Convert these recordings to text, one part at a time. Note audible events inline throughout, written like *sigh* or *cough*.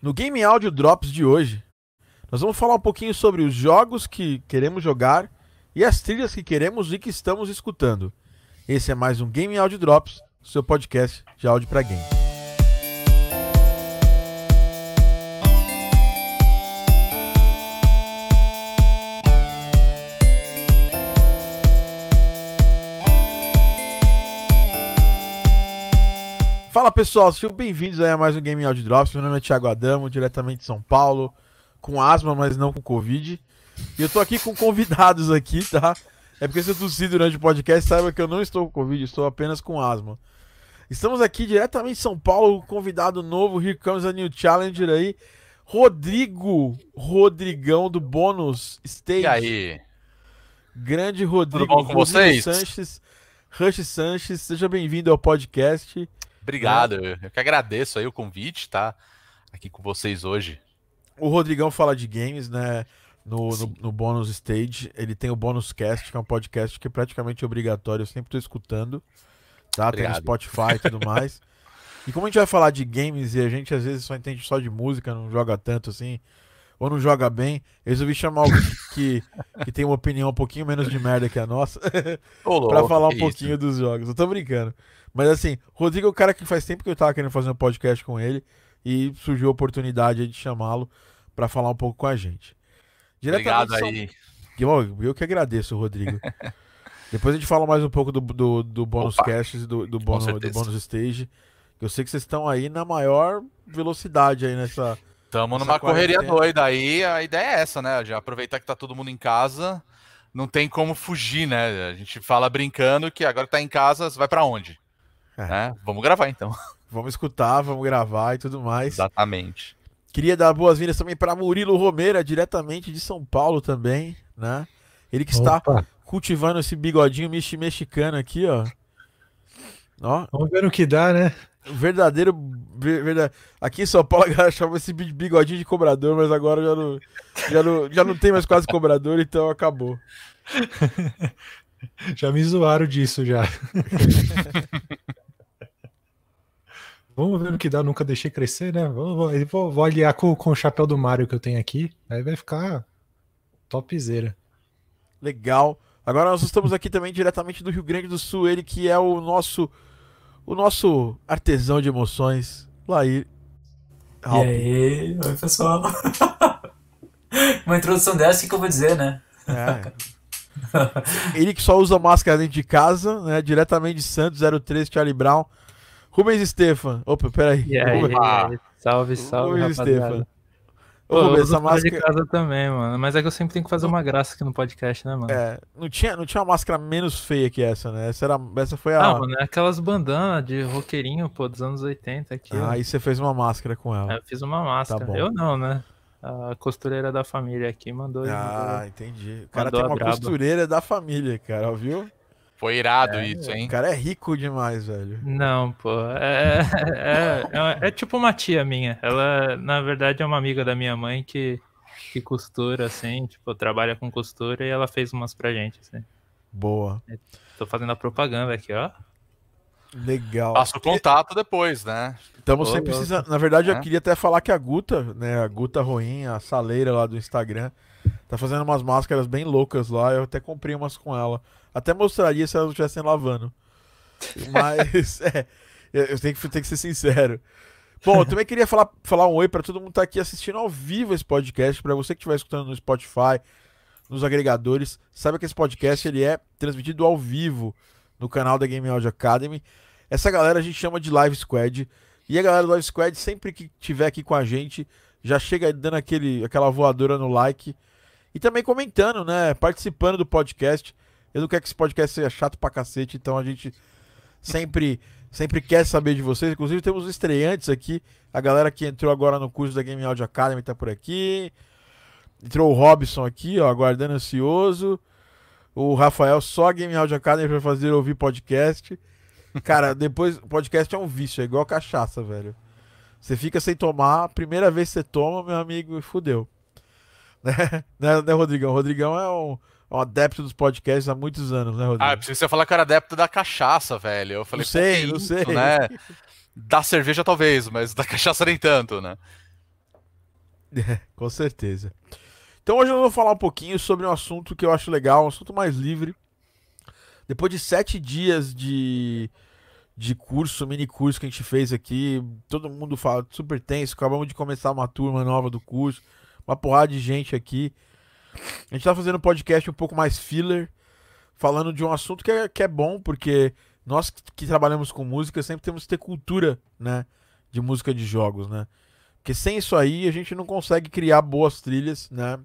No Game Audio Drops de hoje, nós vamos falar um pouquinho sobre os jogos que queremos jogar e as trilhas que queremos e que estamos escutando. Esse é mais um Game Audio Drops, seu podcast de áudio para game. Fala pessoal, sejam bem-vindos a mais um Game Audio Drops. Meu nome é Thiago Adamo, diretamente de São Paulo, com asma, mas não com Covid. E eu tô aqui com convidados aqui, tá? É porque se eu tossir durante o podcast, saiba que eu não estou com Covid, estou apenas com asma. Estamos aqui diretamente de São Paulo, convidado novo, Here Comes a New Challenger aí, Rodrigo Rodrigão do Bônus Stage. E aí? Grande Rodrigo. Tudo bom com Rodrigo vocês? Sanches, Rush Sanches, seja bem-vindo ao podcast. Obrigado, eu que agradeço aí o convite, tá? Aqui com vocês hoje. O Rodrigão fala de games, né? No, no, no Bônus Stage. Ele tem o Bônus Cast, que é um podcast que é praticamente obrigatório. Eu sempre tô escutando. Tá? Tem no Obrigado. Spotify e tudo mais. *laughs* E como a gente vai falar de games e a gente às vezes só entende só de música, não joga tanto assim, ou não joga bem, eu resolvi chamar alguém que, que tem uma opinião um pouquinho menos de merda que a nossa *laughs* louco, falar um pouquinho isso. dos jogos. Eu tô brincando. Mas assim, Rodrigo é o cara que faz tempo que eu tava querendo fazer um podcast com ele e surgiu a oportunidade aí de chamá-lo pra falar um pouco com a gente. Obrigado de São- aí. Eu, que agradeço, Rodrigo. *laughs* Depois a gente fala mais um pouco do, do, do bônus Opa, casts, do, do, bônus, do bônus stage. Eu sei que vocês estão aí na maior velocidade aí nessa. Tamo Essa numa correria doida aí, a ideia é essa, né? Já aproveitar que tá todo mundo em casa, não tem como fugir, né? A gente fala brincando que agora que tá em casa, você vai pra onde? É. Né? Vamos gravar então. *laughs* Vamos escutar, vamos gravar e tudo mais. Exatamente. Queria dar boas-vindas também para Murilo Romeira, diretamente de São Paulo também, né? Ele que está Opa, cultivando esse bigodinho mexi- mexicano aqui, ó. Ó, vamos ver no que dá, né? o verdadeiro. ver- verda- Aqui em São Paulo a galera chama esse bi- bigodinho de cobrador, mas agora já não, já não, já não tem mais quase cobrador, então acabou. *laughs* Já me zoaram disso já. *laughs* Vamos ver no que dá, nunca deixei crescer, né? Vou, vou, vou, vou aliar com, com o chapéu do Mario que eu tenho aqui, aí vai ficar topzera. Legal. Agora nós estamos aqui também diretamente do Rio Grande do Sul, ele que é o nosso o nosso artesão de emoções, Lair. E aí, oi pessoal. *laughs* Uma introdução dessa, o que eu vou dizer, né? É. Ele que só usa máscara dentro de casa, né? Diretamente de Santos 03 Charlie Brown. Rubens Stefan. Opa, peraí. E aí, Rubens, Ah. salve, salve, Rubens rapaziada. Stefan. Pô, Ô, Rubens, essa fora de máscara. casa também, mano. Mas é que eu sempre tenho que fazer uma graça aqui no podcast, né, mano? É, não, tinha, não tinha uma máscara menos feia que essa, né? Essa, era, essa foi a. Ah, mano, é aquelas bandanas de roqueirinho, pô, dos anos 80 aqui. Ah, aí você fez uma máscara com ela. eu fiz uma máscara. bom. eu não, né? A costureira da família aqui mandou. Ah, entendi. O cara Mandou tem uma costureira da família, cara, viu? Foi irado isso, hein? O cara é rico demais, velho. Não, pô. É, é, é, é tipo uma tia minha. Ela, na verdade, é uma amiga da minha mãe que, que costura, assim, tipo, trabalha com costura e ela fez umas pra gente, assim. Boa. Tô fazendo a propaganda aqui, ó. Legal. Passa o contato depois, né? Estamos sem precisar. Na verdade, eu É. queria até falar que a Guta, né? A Guta Ruim, a saleira lá do Instagram, tá fazendo umas máscaras bem loucas lá. Eu até comprei umas com ela. Até mostraria se elas estivessem lavando. *laughs* Mas, é. Eu tenho que, tenho que ser sincero. Bom, eu também queria falar, falar um oi pra todo mundo que tá aqui assistindo ao vivo esse podcast. Pra você que estiver escutando no Spotify, nos agregadores, saiba que esse podcast ele é transmitido ao vivo no canal da Game Audio Academy. Essa galera a gente chama de Live Squad. E a galera do Live Squad, sempre que tiver aqui com a gente, já chega dando aquele, aquela voadora no like. E também comentando, né? Participando do podcast. Eu não quero que esse podcast seja chato pra cacete, então a gente sempre, sempre quer saber de vocês. Inclusive, temos estreantes aqui. A galera que entrou agora no curso da Game Audio Academy tá por aqui. Entrou o Robson aqui, ó, aguardando ansioso. O Rafael só Game Audio Academy pra fazer ouvir podcast. Cara, *laughs* depois, podcast é um vício, é igual cachaça, velho. Você fica sem tomar, primeira vez que você toma, meu amigo, fudeu. Né, *laughs* né, né Rodrigão? Rodrigão é um, um adepto dos podcasts há muitos anos, né, Rodrigo? Ah, eu ia falar que era adepto da cachaça, velho. Eu falei, Não sei, não sei. né? Da cerveja talvez, mas da *laughs* cachaça nem tanto, né? *laughs* Com certeza. Então hoje eu vou falar um pouquinho sobre um assunto que eu acho legal, um assunto mais livre. Depois de sete dias de, de curso, mini curso que a gente fez aqui, todo mundo fala super tenso, acabamos de começar uma turma nova do curso, uma porrada de gente aqui. A gente tá fazendo um podcast um pouco mais filler, falando de um assunto que é, que é bom, porque nós que trabalhamos com música sempre temos que ter cultura, né? De música de jogos, né? Porque sem isso aí a gente não consegue criar boas trilhas, né?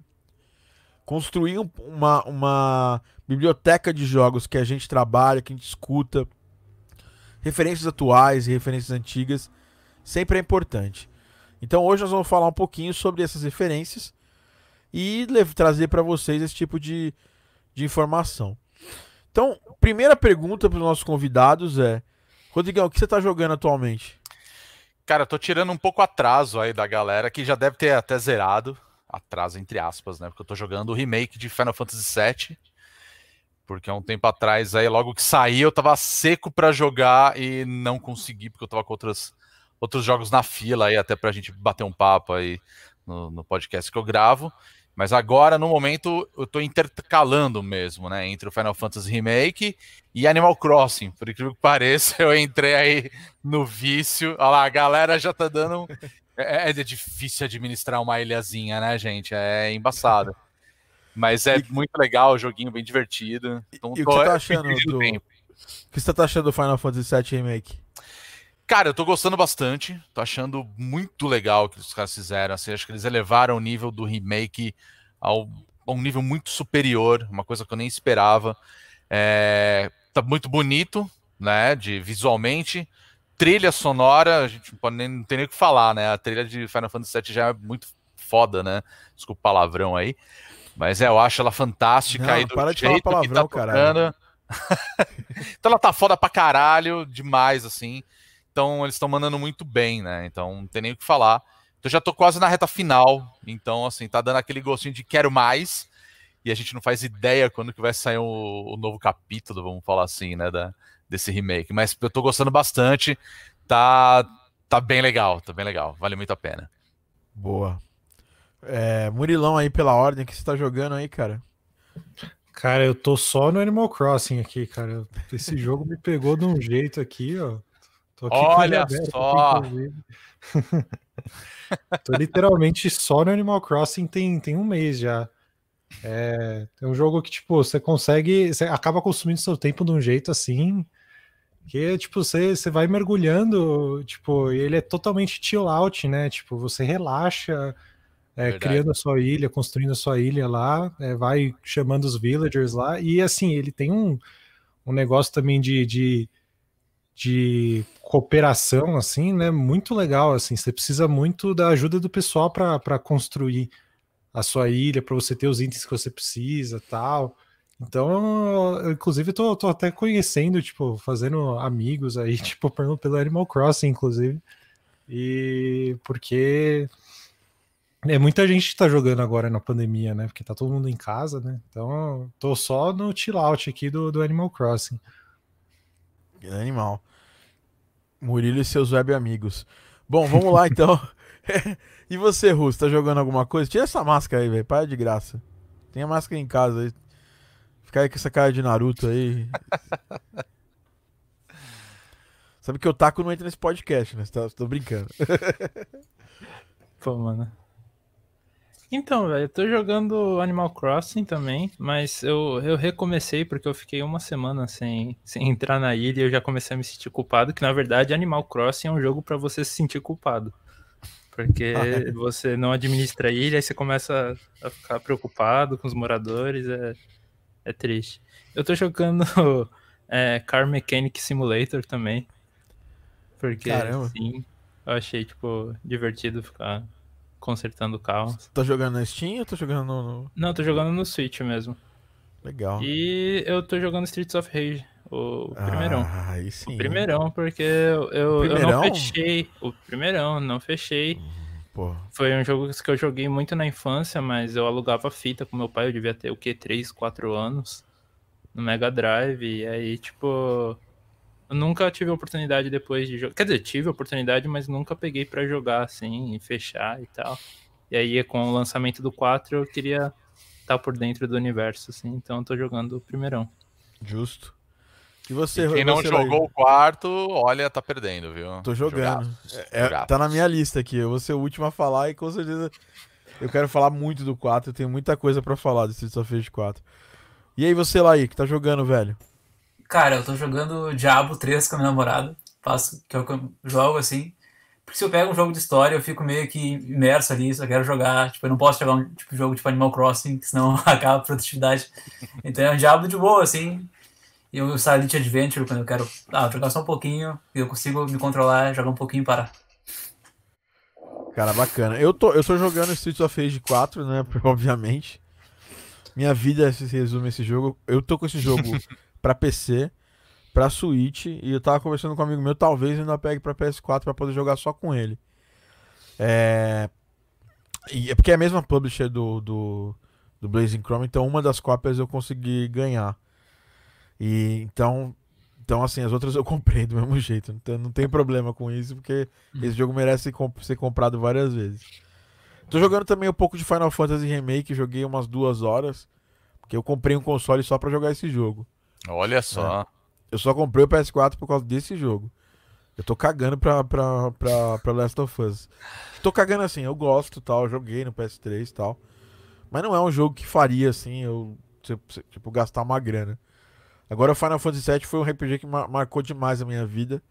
Construir um- uma, uma biblioteca de jogos que a gente trabalha, que a gente escuta, referências atuais e referências antigas, sempre é importante. Então hoje nós vamos falar um pouquinho sobre essas referências e trazer para vocês esse tipo de, de informação. Então, primeira pergunta para os nossos convidados é: Rodrigão, o que você está jogando atualmente? Cara, eu tô tirando um pouco atraso aí da galera que já deve ter até zerado. Atraso entre aspas, né? Porque eu tô jogando o remake de Final Fantasy VII. Porque há um tempo atrás aí, logo que saí, eu tava seco pra jogar e não consegui, porque eu tava com outras, outros jogos na fila aí, até pra gente bater um papo aí no, no podcast que eu gravo. Mas agora, no momento, eu tô intercalando mesmo, né? Entre o Final Fantasy Remake e Animal Crossing. Por incrível que pareça, *laughs* eu entrei aí no vício. Olha lá, a galera já tá dando. um- É, é difícil administrar uma ilhazinha, né, gente? É embaçado. Mas é muito legal, o joguinho bem divertido. Então, e o que você tá eu achando do-. O que você tá achando do Final Fantasy VII Remake? Cara, eu tô gostando bastante. Tô achando muito legal o que os caras fizeram. Assim, acho que eles elevaram o nível do remake ao, a um nível muito superior, uma coisa que eu nem esperava. É, tá muito bonito, né? De visualmente. Trilha sonora, a gente não, pode nem, não tem nem o que falar, né? A trilha de Final Fantasy VII já é muito foda, né? Desculpa o palavrão aí. Mas é, eu acho ela fantástica. Não, aí do para de falar jeito que palavrão, tá caralho. tocando. *laughs* então ela tá foda pra caralho, demais, assim. Então eles estão mandando muito bem, né? Então não tem nem o que falar. Então já tô quase na reta final. Então, assim, tá dando aquele gostinho de quero mais. E a gente não faz ideia quando que vai sair o, o novo capítulo, vamos falar assim, né? Da, desse remake. Mas eu tô gostando bastante. Tá, tá bem legal, tá bem legal. Vale muito a pena. Boa. É, Murilão aí pela ordem, o que você tá jogando aí, cara? Cara, eu tô só no Animal Crossing aqui, cara. Esse jogo me pegou de um jeito aqui, ó. Olha só. tô literalmente só no Animal Crossing tem, tem um mês já. É, é um jogo que, tipo, você consegue. Você acaba consumindo seu tempo de um jeito assim. Que, tipo, você, você vai mergulhando, tipo, e ele é totalmente chill out, né? Tipo, você relaxa, é, criando a sua ilha, construindo a sua ilha lá, é, vai chamando os villagers lá, e assim, ele tem um, um negócio também de, de, de cooperação, assim, né? Muito legal, assim, você precisa muito da ajuda do pessoal para construir a sua ilha, para você ter os itens que você precisa tal. Então, eu, inclusive, tô, tô até conhecendo, tipo, fazendo amigos aí, *laughs* tipo, pelo, pelo Animal Crossing, inclusive. E porque é muita gente que tá jogando agora na pandemia, né? Porque tá todo mundo em casa, né? Então, tô só no chill out aqui do, do Animal Crossing. Animal. Murilo e seus web amigos. Bom, vamos lá então. *laughs* e você, Russo, tá jogando alguma coisa? Tira essa máscara aí, velho. Para de graça. Tem a máscara em casa aí. Fica aí com essa cara de Naruto aí. *laughs* Sabe que o Taco não entra nesse podcast, né? Você tá- Tô brincando. *laughs* Pô, mano. Então, velho, eu tô jogando Animal Crossing também, mas eu, eu recomecei porque eu fiquei uma semana sem, sem entrar na ilha e eu já comecei a me sentir culpado, que na verdade Animal Crossing é um jogo pra você se sentir culpado. Porque você não administra a ilha, aí você começa a ficar preocupado com os moradores, é, é triste. Eu tô jogando *laughs* é, Car Mechanic Simulator também, porque, Caramba. sim, eu achei, tipo, divertido ficar consertando carros. Tá jogando na Steam ou tá jogando no. Não, eu tô jogando no Switch mesmo. Legal. E eu tô jogando Streets of Rage, o primeirão. Ah, aí sim. O primeirão, porque eu, eu, eu Primeirão? não fechei. O primeirão, não fechei. Pô, Foi um jogo que eu joguei muito na infância, mas eu alugava fita com meu pai, eu devia ter o quê? 3, 4 anos. No Mega Drive. E aí, tipo. Eu nunca tive a oportunidade depois de jogar. Quer dizer, tive a oportunidade, mas nunca peguei pra jogar assim, e fechar e tal. E aí, com o lançamento do 4, eu queria estar por dentro do universo, assim. Então, eu tô jogando o primeirão. Justo. E você, E quem não jogou o quarto, olha, tá perdendo, viu? Tô jogando. Jogaços, É, é, jogaços. tá na minha lista aqui. Eu vou ser o último a falar e com certeza eu quero falar muito do 4. Eu tenho muita coisa pra falar do Streets of Rage 4. E aí, você, Laí, que tá jogando, velho? Cara, eu tô jogando Diablo 3 com a minha namorada. Faço, que é que eu jogo assim. Porque se eu pego um jogo de história, eu fico meio que imerso ali, só quero jogar. Tipo, eu não posso jogar um tipo, jogo tipo Animal Crossing, senão *laughs* acaba a produtividade. Então é um Diablo de boa, assim. E o Silent Adventure, quando eu quero ah, jogar só um pouquinho, e eu consigo me controlar, jogar um pouquinho e parar. Cara, bacana. Eu tô, eu tô jogando Streets of Rage 4, né? *laughs* Obviamente. Minha vida se resume a esse jogo. Eu tô com esse jogo *laughs* pra PC, pra Switch, e eu tava conversando com um amigo meu, talvez ainda pegue pra PS4 pra poder jogar só com ele. É. E é porque é a mesma publisher do, do, do Blazing Chrome, então uma das cópias eu consegui ganhar. E então. Então, assim, as outras eu comprei do *laughs* mesmo jeito. Então não tem problema com isso, porque esse jogo merece ser comprado várias vezes. Tô jogando também um pouco de Final Fantasy Remake, joguei umas duas horas. Porque eu comprei um console só pra jogar esse jogo. Olha só. Eu só comprei o PS4 por causa desse jogo. Eu tô cagando pra, pra, pra, pra Last of Us. Tô cagando assim, eu gosto tal, joguei no PS3 e tal. Mas não é um jogo que faria assim, eu tipo, gastar uma grana. Agora o Final Fantasy VII foi um RPG que mar- marcou demais a minha vida.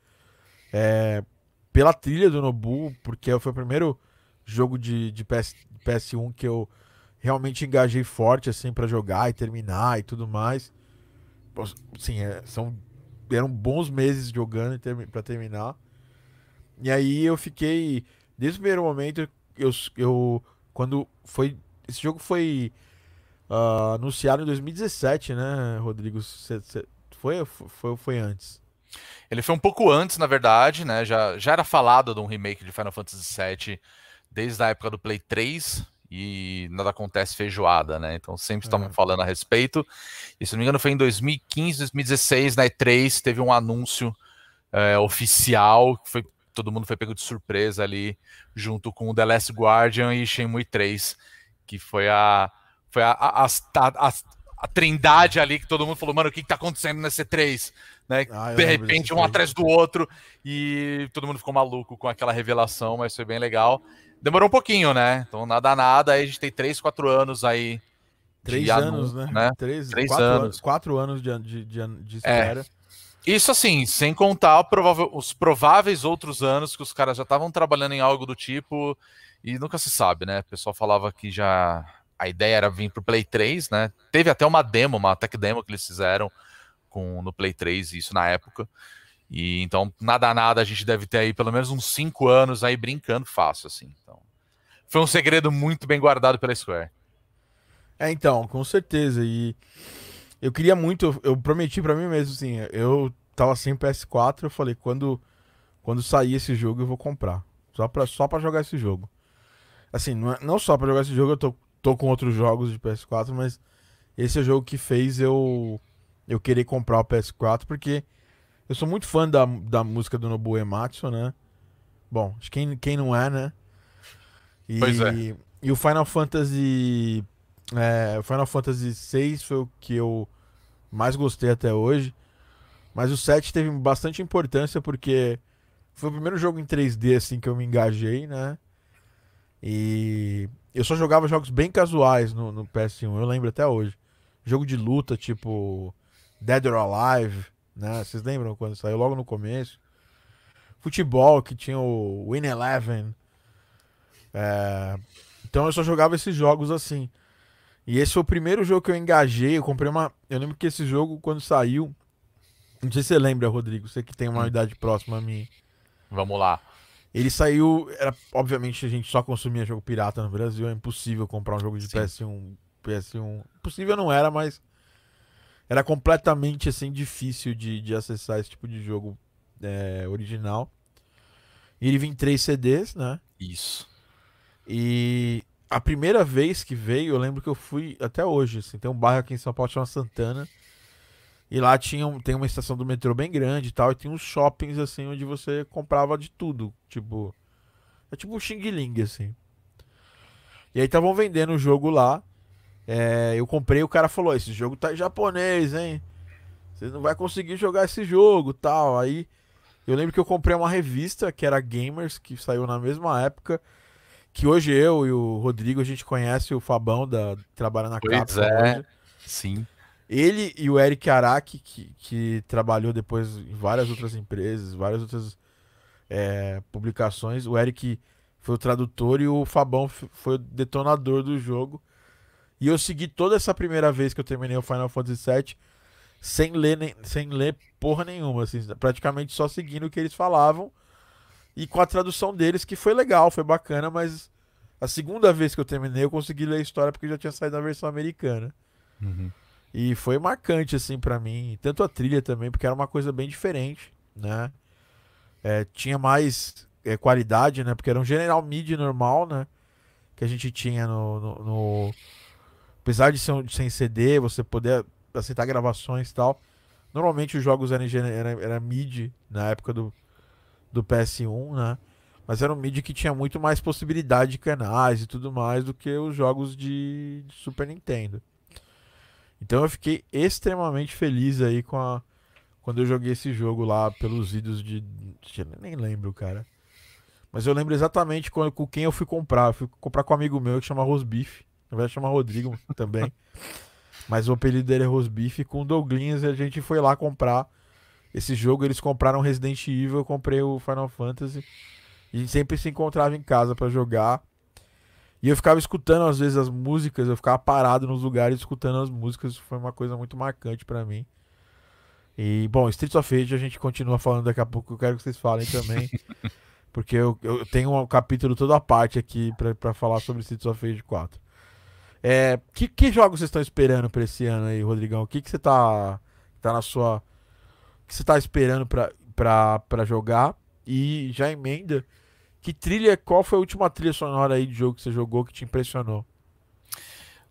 É, pela trilha do Nobu, porque foi o primeiro jogo de, de PS, PS1 que eu realmente engajei forte assim pra jogar e terminar e tudo mais. Sim, é, são eram bons meses jogando pra terminar. E aí eu fiquei desde o primeiro momento eu, eu quando foi esse jogo foi ah, anunciado em 2017, né, Rodrigo? Cê- cê- foi foi foi antes? Ele foi um pouco antes, na verdade, né? Já, já era falado de um remake de Final Fantasy VII desde a época do Play 3 e nada acontece feijoada, né? Então sempre estavam É. falando a respeito. E se não me engano, foi em 2015, 2016, na E3, teve um anúncio é, oficial que foi todo mundo foi pego de surpresa ali, junto com o The Last Guardian e Shenmue 3, que foi a foi a, a, a, a- a trindade ali que todo mundo falou, mano, o que, que tá acontecendo nesse 3? Né? Ah, de repente, um atrás do outro, e todo mundo ficou maluco com aquela revelação, mas foi bem legal. Demorou um pouquinho, né? Então, nada, nada, aí a gente tem 3, 4 anos aí. de Três anúncio, anos, né? Três, Três quatro anos. Quatro anos de, de, de, de espera. Isso assim, sem contar provável- os prováveis outros anos que os caras já estavam trabalhando em algo do tipo e nunca se sabe, né? O pessoal falava que já a ideia era vir pro Play 3, né? Teve até uma demo, uma tech demo que eles fizeram com no Play 3, isso na época. E então, nada a nada, a gente deve ter aí pelo menos uns 5 anos aí brincando fácil, assim. Então, foi um segredo muito bem guardado pela Square. É, então, com certeza. E eu queria muito, eu, eu prometi pra mim mesmo, assim, eu tava sem PS4, eu falei, quando, quando sair esse jogo eu vou comprar. Só pra, só pra jogar esse jogo. Assim, não, é- não só pra jogar esse jogo, eu tô, tô com outros jogos de PS4, mas esse é o jogo que fez eu, eu querer comprar o PS4, porque eu sou muito fã da, da música do Nobuo Ematsu, né? Bom, acho que quem, quem não é, né? E, Pois é. E o Final Fantasy é, Final Fantasy VI foi o que eu mais gostei até hoje. Mas o 7 teve bastante importância porque foi o primeiro jogo em 3D assim que eu me engajei, né? E eu só jogava jogos bem casuais no, no PS1, eu lembro até hoje. Jogo de luta, tipo Dead or Alive, né? Vocês lembram quando saiu logo no começo? Futebol, que tinha o Win Eleven. É, Então eu só jogava esses jogos assim. E esse foi o primeiro jogo que eu engajei. Eu comprei uma. Eu lembro que esse jogo, quando saiu. Não sei se você lembra, Rodrigo. Você que tem uma Hum. idade próxima a mim. Vamos lá. Ele saiu. Era, obviamente a gente só consumia jogo pirata no Brasil. É impossível comprar um jogo de Sim. PS1. PS1. Possível não era, mas. Era completamente assim difícil de, de acessar esse tipo de jogo é, original. E ele vinha em três CDs, né? Isso. E a primeira vez que veio, eu lembro que eu fui até hoje, assim, tem um bairro aqui em São Paulo chamado Santana. E lá tinha um- tem uma estação do metrô bem grande e tal, e tinha uns shoppings assim onde você comprava de tudo, tipo, é tipo um Xing Ling assim. E aí estavam vendendo o jogo lá. É, eu comprei, o cara falou: esse jogo tá em japonês, hein? Você não vai conseguir jogar esse jogo tal. Aí eu lembro que eu comprei uma revista que era Gamers, que saiu na mesma época. Que hoje eu e o Rodrigo a gente conhece o Fabão da trabalha na Pois Capcom é. hoje. Sim. Ele e o Eric Araki, que, que trabalhou depois em várias outras empresas, várias outras é, publicações. O Eric foi o tradutor e o Fabão foi o detonador do jogo. E eu segui toda essa primeira vez que eu terminei o Final Fantasy VII sem ler, nem, sem ler porra nenhuma, assim, praticamente só seguindo o que eles falavam e com a tradução deles, que foi legal, foi bacana, mas a segunda vez que eu terminei eu consegui ler a história porque já tinha saído a versão americana. Uhum. E foi marcante, assim, pra mim. Tanto a trilha também, porque era uma coisa bem diferente, né? É, tinha mais é, qualidade, né? Porque era um General MIDI normal, né? Que a gente tinha no... no- no- Apesar de ser um, sem CD, você poder aceitar gravações e tal. Normalmente os jogos eram, era, era MIDI na época do, do PS1, né? Mas era um MIDI que tinha muito mais possibilidade de canais e tudo mais do que os jogos de- de Super Nintendo. Então eu fiquei extremamente feliz aí com a quando eu joguei esse jogo lá pelos vídeos de nem lembro, cara. Mas eu lembro exatamente com, com quem eu fui comprar. Eu fui comprar com um amigo meu que chama Rosbife. Na verdade chama Rodrigo *laughs* também. Mas o apelido dele é Rosbife. Com o Douglinhas a gente foi lá comprar esse jogo. Eles compraram Resident Evil, eu comprei o Final Fantasy. E a gente sempre se encontrava em casa pra jogar. E eu ficava escutando às vezes as músicas, eu ficava parado nos lugares escutando as músicas, foi uma coisa muito marcante pra mim. E, bom, Streets of Rage a gente continua falando daqui a pouco, eu quero que vocês falem também. *laughs* porque eu, eu tenho um capítulo toda a parte aqui pra, pra falar sobre Streets of Rage 4. É, que, que jogos vocês estão esperando pra esse ano aí, Rodrigão? O que, que você tá, tá na sua. Que você tá esperando pra jogar? E já emenda. Que trilha, qual foi a última trilha sonora aí de jogo que você jogou que te impressionou?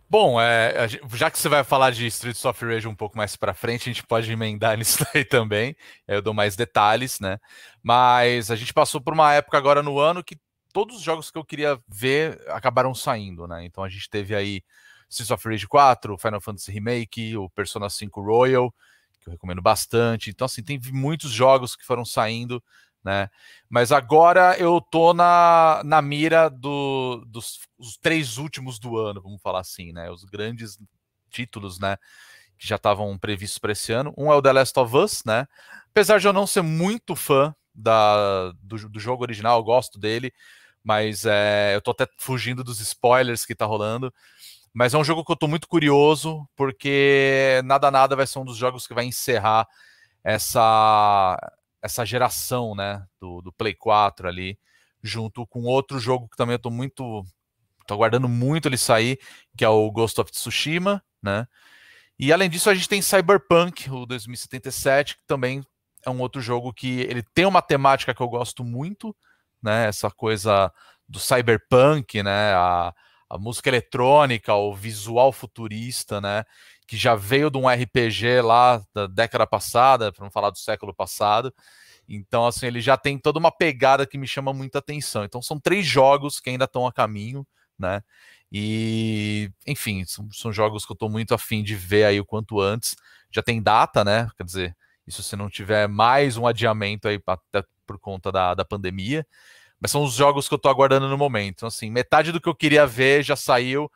Bom, é, já que você vai falar de Streets of Rage um pouco mais pra frente, a gente pode emendar *laughs* nisso daí também. aí Eu dou mais detalhes, né? Mas a gente passou por uma época agora no ano que todos os jogos que eu queria ver acabaram saindo, né? Então a gente teve aí Streets of Rage 4, Final Fantasy Remake, o Persona 5 Royal, que eu recomendo bastante. Então, assim, tem muitos jogos que foram saindo, né? Mas agora eu tô na, na mira do, dos os três últimos do ano, vamos falar assim, né? Os grandes títulos, né? Que já estavam previstos para esse ano. Um é o The Last of Us, né? Apesar de eu não ser muito fã da, do, do jogo original, eu gosto dele, mas é, eu tô até fugindo dos spoilers que tá rolando. Mas é um jogo que eu tô muito curioso, porque nada nada vai ser um dos jogos que vai encerrar essa essa geração, né, do, do Play 4 ali, junto com outro jogo que também eu tô muito tô aguardando muito ele sair, que é o Ghost of Tsushima, né? E além disso a gente tem Cyberpunk, o 2077, que também é um outro jogo que ele tem uma temática que eu gosto muito, né? Essa coisa do cyberpunk, né? A, a música eletrônica, o visual futurista, né? Que já veio de um RPG lá da década passada, para não falar do século passado. Então, assim, ele já tem toda uma pegada que me chama muita atenção. Então, são três jogos que ainda estão a caminho, né? E, enfim, são, são jogos que eu estou muito afim de ver aí o quanto antes. Já tem data, né? Quer dizer, isso se não tiver mais um adiamento aí, até por conta da, da pandemia. Mas são os jogos que eu tô aguardando no momento. Então, assim, metade do que eu queria ver já saiu,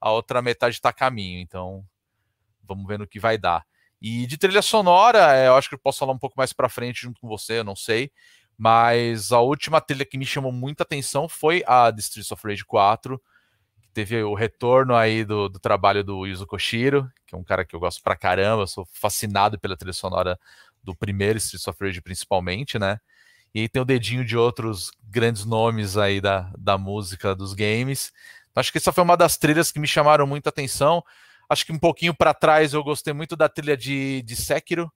a outra metade tá a caminho. Então, vamos ver no que vai dar. E de trilha sonora, é, eu acho que eu posso falar um pouco mais pra frente junto com você, eu não sei. Mas a última trilha que me chamou muita atenção foi a de Streets of Rage 4, que teve o retorno aí do, do trabalho do Yuzo Koshiro, que é um cara que eu gosto pra caramba, eu sou fascinado pela trilha sonora do primeiro Streets of Rage principalmente, né? E aí tem o dedinho de outros grandes nomes aí da, da música dos games. Então, acho que essa foi uma das trilhas que me chamaram muita atenção. Acho que um pouquinho para trás eu gostei muito da trilha de, de Sekiro,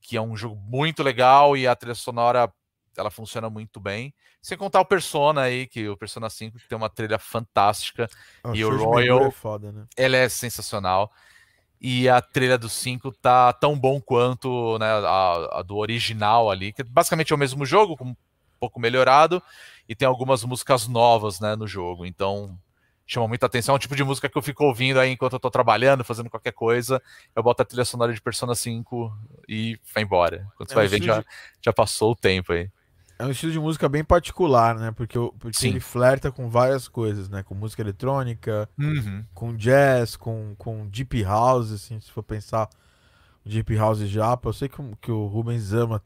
que é um jogo muito legal e a trilha sonora ela funciona muito bem. Sem contar o Persona aí, que o Persona 5 que tem uma trilha fantástica, Ah, E o Royal- é foda, né? ela é sensacional. E a trilha do 5 tá tão bom quanto né, a, a do original ali, que basicamente é o mesmo jogo, com um pouco melhorado, e tem algumas músicas novas né, no jogo. Então chama muita atenção. É um tipo de música que eu fico ouvindo aí enquanto eu tô trabalhando, fazendo qualquer coisa. Eu boto a trilha sonora de Persona 5 e vai embora. Quando você É vai ver, já, já passou o tempo aí. É um estilo de música bem particular, né? Porque, porque Sim. ele flerta com várias coisas, né? Com música eletrônica, com jazz, com, com deep house, assim, se for pensar deep house japa. Eu sei que, o- que o Rubens ama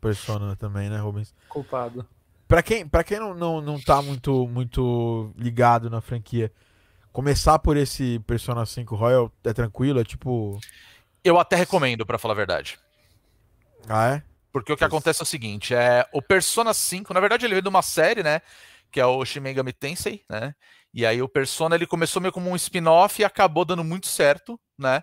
Persona também, né, Rubens? Culpado. Pra quem, pra quem não, não, não tá muito, muito ligado na franquia, começar por esse Persona 5 Royal é tranquilo? É tipo. Eu até recomendo, pra falar a verdade. Ah, é? Porque o que Isso. acontece é o seguinte, é o Persona 5, na verdade ele veio de uma série, né, que é o Shin Megami Tensei, né? E aí o Persona ele começou meio como um spin-off e acabou dando muito certo, né?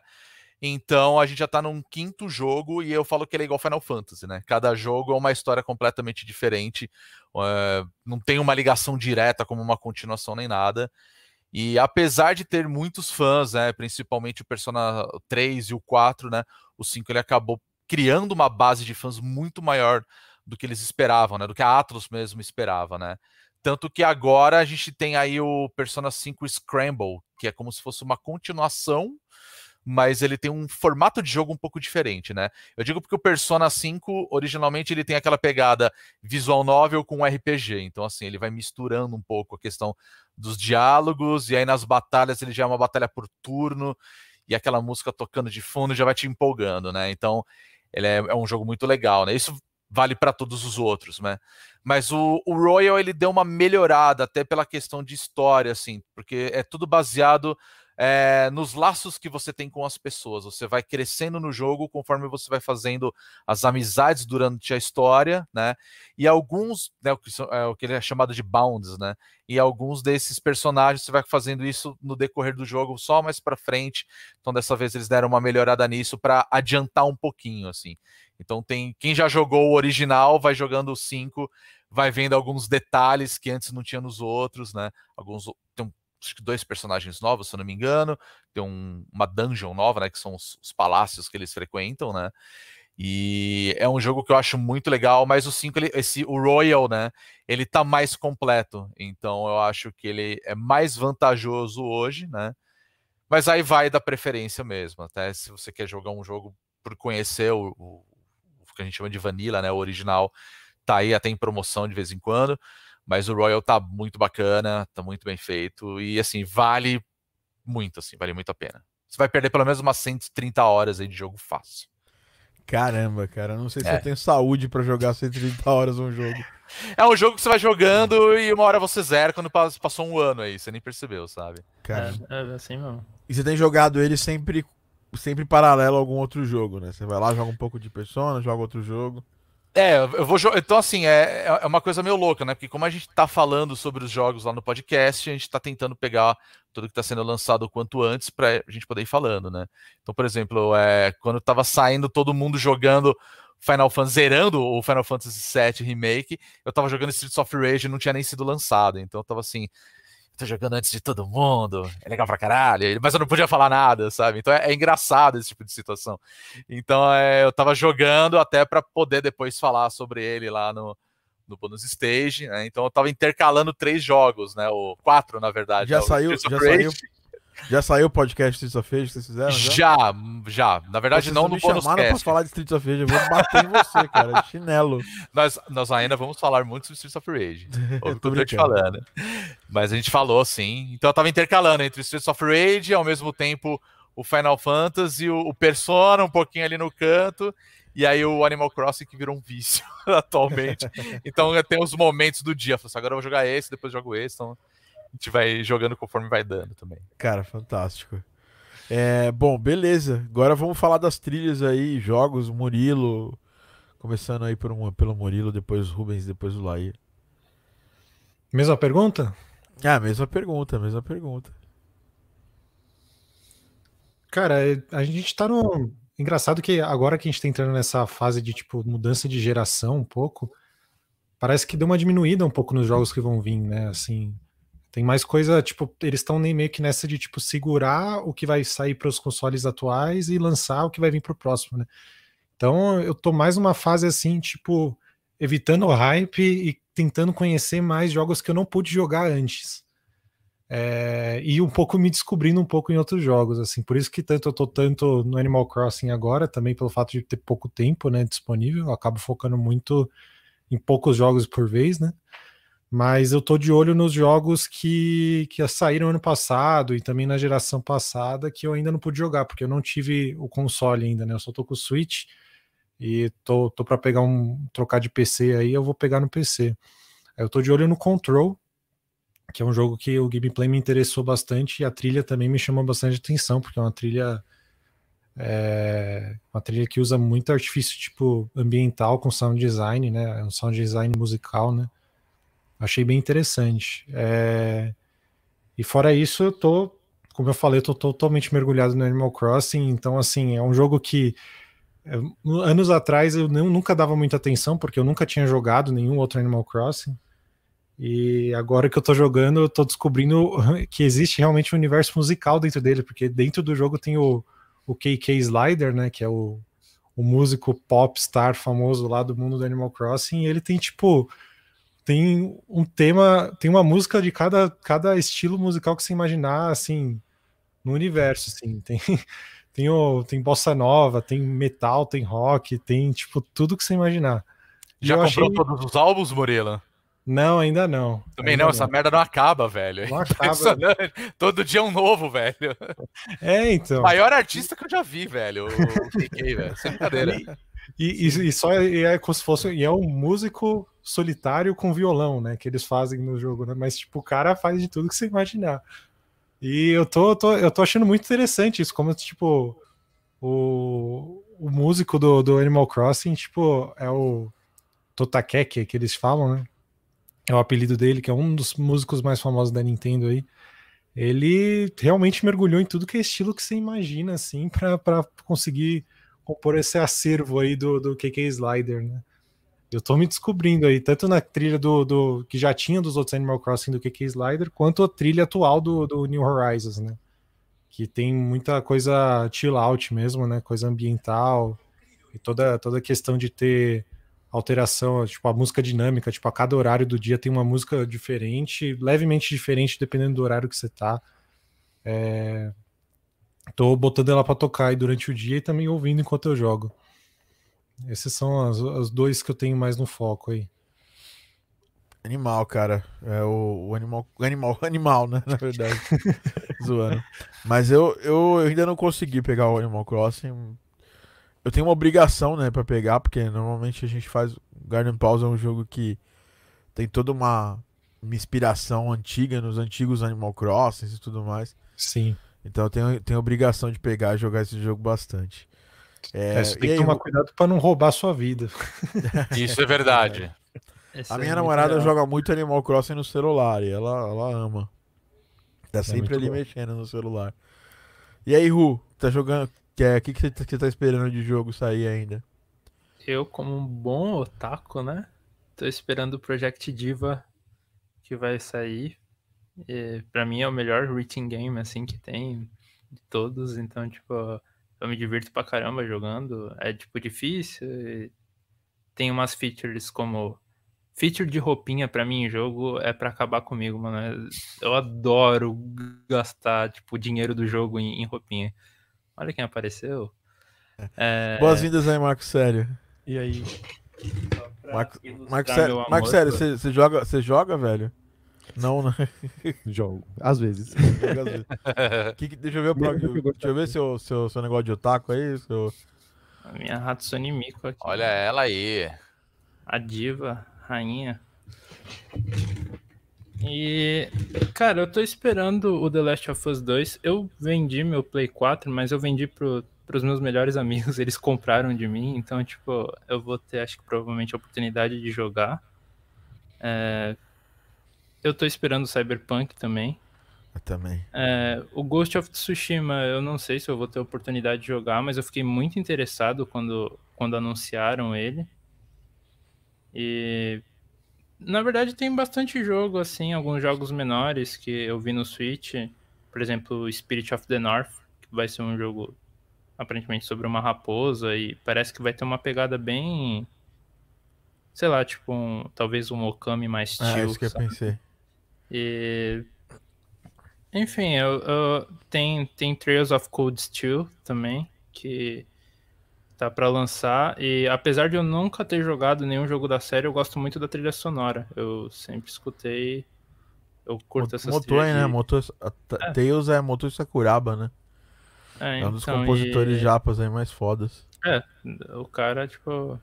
Então a gente já tá num quinto jogo e eu falo que ele é igual Final Fantasy, né? Cada jogo é uma história completamente diferente, é, não tem uma ligação direta como uma continuação nem nada. E apesar de ter muitos fãs, né, principalmente o Persona 3 e o 4, né, o 5 ele acabou criando uma base de fãs muito maior do que eles esperavam, né? Do que a Atlus mesmo esperava, né? Tanto que agora a gente tem aí o Persona 5 Scramble, que é como se fosse uma continuação, mas ele tem um formato de jogo um pouco diferente, né? Eu digo porque o Persona 5, originalmente, ele tem aquela pegada visual novel com RPG, então assim, ele vai misturando um pouco a questão dos diálogos, e aí nas batalhas ele já é uma batalha por turno, e aquela música tocando de fundo já vai te empolgando, né? Então, ele é, é um jogo muito legal, né? Isso vale para todos os outros, né? Mas o, o Royal ele deu uma melhorada até pela questão de história, assim, porque é tudo baseado é, nos laços que você tem com as pessoas. Você vai crescendo no jogo conforme você vai fazendo as amizades durante a história, né? E alguns, né, o que, é, o que ele é chamado de bounds, né? E alguns desses personagens você vai fazendo isso no decorrer do jogo só mais para frente. Então dessa vez eles deram uma melhorada nisso para adiantar um pouquinho, assim. Então tem quem já jogou o original vai jogando o 5, vai vendo alguns detalhes que antes não tinha nos outros, né? Alguns acho que dois personagens novos, se eu não me engano, tem um- uma dungeon nova, né, que são os, os palácios que eles frequentam, né? E é um jogo que eu acho muito legal, mas o 5, ele- esse o Royal, né, ele tá mais completo. Então eu acho que ele é mais vantajoso hoje, né? Mas aí vai da preferência mesmo. Até se você quer jogar um jogo por conhecer o, o- o que a gente chama de vanilla, né? O original tá aí até em promoção de vez em quando. Mas o Royal tá muito bacana, tá muito bem feito. E assim, vale muito, assim, vale muito a pena. Você vai perder pelo menos umas 130 horas aí de jogo fácil. Caramba, cara. eu Não sei se É. eu tenho saúde pra jogar 130 horas um jogo. É um jogo que você vai jogando e uma hora você zera quando pas- passou um ano aí, você nem percebeu, sabe? Cara. É, é assim mesmo. E você tem jogado ele sempre, sempre paralelo a algum outro jogo, né? Você vai lá, joga um pouco de Persona, joga outro jogo. É, eu vou. Então, assim, é, é uma coisa meio louca, né? Porque como a gente tá falando sobre os jogos lá no podcast, a gente tá tentando pegar tudo que tá sendo lançado o quanto antes pra gente poder ir falando, né? Então, por exemplo, é, quando tava saindo todo mundo jogando Final Fantasy, zerando o Final Fantasy VII Remake, eu tava jogando Streets of Rage e não tinha nem sido lançado. Então eu tava assim. Tô jogando antes de todo mundo, é legal pra caralho, mas eu não podia falar nada, sabe? Então é, é engraçado esse tipo de situação. Então é, eu tava jogando até pra poder depois falar sobre ele lá no, no bonus stage, né? Então eu tava intercalando três jogos, né? O quatro, na verdade. Já? O saiu, já Rage. saiu, já saiu o podcast Streets of Rage que vocês fizeram? Já? Já, já. Na verdade, Vocês não no bonus chamaram pra cast. falar de Streets of Rage, eu vou bater em você, cara. Chinelo. *laughs* Nós, nós ainda vamos falar muito sobre Streets of Rage. *laughs* Eu tô te falando. Mas a gente falou, sim. Então eu tava intercalando entre Streets of Rage, ao mesmo tempo o Final Fantasy, o, o Persona, um pouquinho ali no canto, e aí o Animal Crossing que virou um vício *laughs* atualmente. Então tem os momentos do dia. Falei assim, agora eu vou jogar esse, depois eu jogo esse. Então gente vai jogando conforme vai dando também. Cara, fantástico. É, bom, beleza. Agora vamos falar das trilhas aí, jogos, Murilo. Começando aí por um, pelo Murilo, depois o Rubens, depois o Laí. Mesma pergunta? Ah, mesma pergunta, mesma pergunta. Cara, é- a gente tá no. Engraçado que agora que a gente tá entrando nessa fase de tipo mudança de geração um pouco, parece que deu uma diminuída um pouco nos jogos que vão vir, né? Assim, tem mais coisa, tipo, eles estão meio que nessa de tipo segurar o que vai sair para os consoles atuais e lançar o que vai vir pro próximo, né? Então, eu tô mais numa fase assim, tipo, evitando o hype e tentando conhecer mais jogos que eu não pude jogar antes. É, e um pouco me descobrindo um pouco em outros jogos, assim, por isso que tanto eu tô tanto no Animal Crossing agora, também pelo fato de ter pouco tempo, né, disponível, eu acabo focando muito em poucos jogos por vez, né, mas eu tô de olho nos jogos que, que saíram ano passado e também na geração passada que eu ainda não pude jogar, porque eu não tive o console ainda, né, eu só tô com o Switch e tô, tô para pegar um, trocar de PC aí, eu vou pegar no PC. Eu tô de olho no Control, que é um jogo que o gameplay me interessou bastante e a trilha também me chamou bastante atenção, porque é uma trilha é uma trilha que usa muito artifício tipo ambiental com sound design, né? É um sound design musical, né? Achei bem interessante. É... E fora isso, eu tô, como eu falei, eu tô totalmente mergulhado no Animal Crossing, então assim, é um jogo que é, anos atrás eu não, nunca dava muita atenção, porque eu nunca tinha jogado nenhum outro Animal Crossing. E agora que eu tô jogando, eu tô descobrindo *laughs* que existe realmente um universo musical dentro dele, porque dentro do jogo tem o, o KK Slider, né, que é o, o músico pop star famoso lá do mundo do Animal Crossing, e ele tem tipo tem um tema, tem uma música de cada, cada estilo musical que você imaginar, assim, no universo, assim, *laughs* tem tem, o, tem bossa nova, tem metal, tem rock, tem tipo tudo que você imaginar. Já comprou achei... todos os álbuns, Morela? Não, ainda não. Também ainda não, essa merda não acaba, velho. Não *laughs* acaba. Todo dia é um novo, velho. É, então. Maior artista que eu já vi, velho. O, KK, velho. Sem brincadeira. E, e, e, só é, é como se fosse. E é um músico solitário com violão, né? Que eles fazem no jogo, né? Mas, tipo, o cara faz de tudo que você imaginar. E eu tô, tô, eu tô achando muito interessante isso, como, tipo, o, o músico do, do Animal Crossing, tipo, é o Totakeke, que eles falam, né? é o apelido dele, que é um dos músicos mais famosos da Nintendo aí. Ele realmente mergulhou em tudo que é estilo que você imagina, assim, para conseguir compor esse acervo aí do, do KK Slider, né? Eu tô me descobrindo aí, tanto na trilha do, do que já tinha dos outros Animal Crossing do KK Slider, quanto a trilha atual do, do New Horizons, né? Que tem muita coisa chill out mesmo, né? Coisa ambiental e toda, toda questão de ter alteração, tipo a música dinâmica, tipo a cada horário do dia tem uma música diferente, levemente diferente dependendo do horário que você tá. É... Tô botando ela para tocar aí durante o dia e também ouvindo enquanto eu jogo. Esses são as, os dois que eu tenho mais no foco aí. Animal, cara. É o, o animal, animal, *laughs* animal, né? Na verdade. *laughs* Zoando. Mas eu, eu, ainda não consegui pegar o Animal Crossing eu tenho uma obrigação, né, para pegar, porque normalmente a gente faz Garden Pause é um jogo que tem toda uma, uma inspiração antiga nos antigos Animal Crossing e tudo mais. Sim. Então eu tenho, tenho obrigação de pegar e jogar esse jogo bastante. É, é você tem que tomar eu... cuidado para não roubar a sua vida. *laughs* Isso é verdade. a é minha é namorada legal. joga muito Animal Crossing no celular e ela, ela ama. Tá é sempre ali bom. mexendo no celular. E aí, Ru, tá jogando. Que é, o que, que você, você tá esperando de jogo sair ainda? Eu, como um bom otaku, né? Tô esperando o Project Diva que vai sair. E, pra mim é o melhor written game, assim, que tem de todos. Então, tipo, eu me divirto pra caramba jogando. É, tipo, difícil. Tem umas features como... Feature de roupinha pra mim em jogo é pra acabar comigo, mano. Eu adoro gastar, tipo, dinheiro do jogo em, em roupinha. Olha quem apareceu. *laughs* É... Boas-vindas aí, Marco Sério. E aí? Marco, Marco, Sério, Marco Sério, você, você joga, você joga, velho? *laughs* Não, né? Jogo. Às vezes. *laughs* *laughs* que, deixa eu ver, pro, deixa eu ver seu, seu, seu negócio de otaku aí. Seu... A minha Hatsune Miku aqui. Olha ela aí. A diva, rainha. E, cara, eu tô esperando o The Last of Us 2. Eu vendi meu Play 4, mas eu vendi pro, pros meus melhores amigos, eles compraram de mim, então, tipo, eu vou ter, acho que provavelmente, a oportunidade de jogar. É... Eu tô esperando o Cyberpunk também. Eu também. É... O Ghost of Tsushima, eu não sei se eu vou ter oportunidade de jogar, mas eu fiquei muito interessado quando, quando anunciaram ele. E na verdade, tem bastante jogo, assim, alguns jogos menores que eu vi no Switch. Por exemplo, Spirit of the North, que vai ser um jogo aparentemente sobre uma raposa e parece que vai ter uma pegada bem. Sei lá, tipo, um, talvez um Okami mais chill. É, isso que eu pensei. E. Enfim, eu, eu- tem, tem Trails of Cold Steel também, que tá pra lançar. E apesar de eu nunca ter jogado nenhum jogo da série, eu gosto muito da trilha sonora. Eu sempre escutei. Eu curto essas Motor, trilhas né? de- Motor, Ta- É. Tails é Motor Sakuraba, né? É, É um dos então, compositores e- japas aí mais fodas. É, o cara, tipo,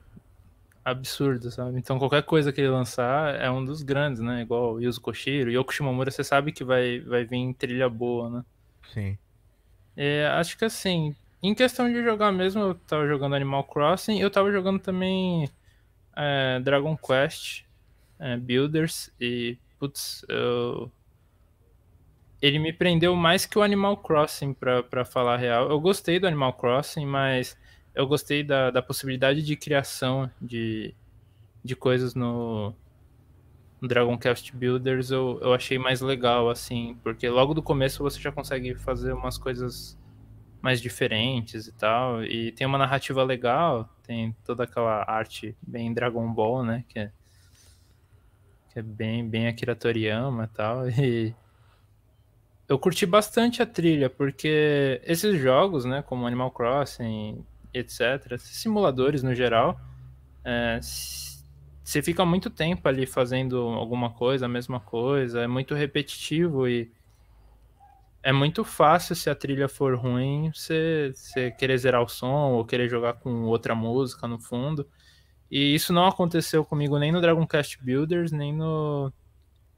absurdo, sabe? Então qualquer coisa que ele lançar é um dos grandes, né? Igual Yuzo Koshiro. Yoko Shimomura, você sabe que vai, vai vir trilha boa, né? Sim. É, acho que assim, em questão de jogar mesmo, eu tava jogando Animal Crossing, eu tava jogando também é, Dragon Quest é, Builders e, putz, eu... ele me prendeu mais que o Animal Crossing, pra, pra falar a real. Eu gostei do Animal Crossing, mas eu gostei da, da possibilidade de criação de, de coisas no, Dragon Quest Builders, eu, eu achei mais legal, assim, porque logo do começo você já consegue fazer umas coisas mais diferentes e tal, e tem uma narrativa legal, tem toda aquela arte bem Dragon Ball, né, que é, é bem, bem Akira Toriyama e tal, *laughs* e eu curti bastante a trilha, porque esses jogos, né, como Animal Crossing, etc., simuladores no geral, é, você fica muito tempo ali fazendo alguma coisa, a mesma coisa, é muito repetitivo e é muito fácil se a trilha for ruim, você, você querer zerar o som ou querer jogar com outra música no fundo. E isso não aconteceu comigo nem no Dragon Quest Builders, nem no,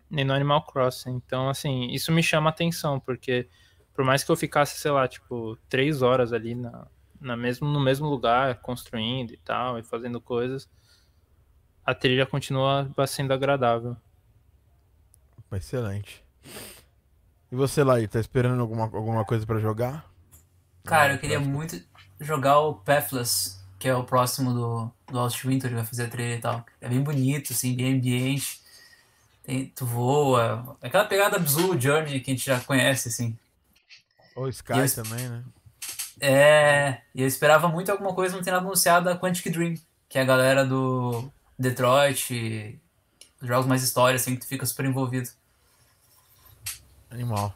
nem no Animal Crossing. Então, assim, isso me chama atenção, porque por mais que eu ficasse, sei lá, tipo, três horas ali na, na mesmo, no mesmo lugar, construindo e tal, e fazendo coisas, a trilha continua sendo agradável. Excelente. E você, Laí, tá esperando alguma, alguma coisa pra jogar? Cara, eu queria muito jogar o Pathless, que é o próximo do, do Lost Winter, que vai fazer a trilha e tal. É bem bonito, assim, bem ambiente. Tem, tu voa. É aquela pegada Blue Journey que a gente já conhece, assim. Ou Sky eu- também, né? É, e eu esperava muito alguma coisa não ter nada anunciado da Quantic Dream, que é a galera do Detroit, e os jogos mais história, assim, que tu fica super envolvido. Animal.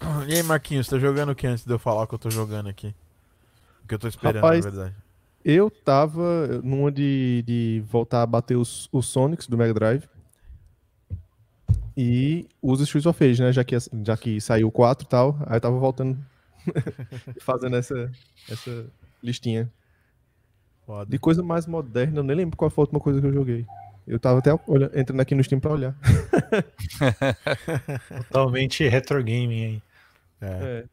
*clears throat* E aí, Marquinhos, tá jogando o que antes de eu falar o que eu tô jogando aqui? O que eu tô esperando, Rapaz, na verdade. Eu tava numa de, de voltar a bater os, os Sonics do Mega Drive. E os Streets of Rage, né? Já que, já que saiu o 4 e tal. Aí eu tava voltando. *laughs* fazendo essa, essa listinha. Foda. De coisa mais moderna, eu nem lembro qual foi a última coisa que eu joguei. Eu tava até olha- entrando aqui no Steam pra olhar. *laughs* Totalmente retro gaming aí. É. É.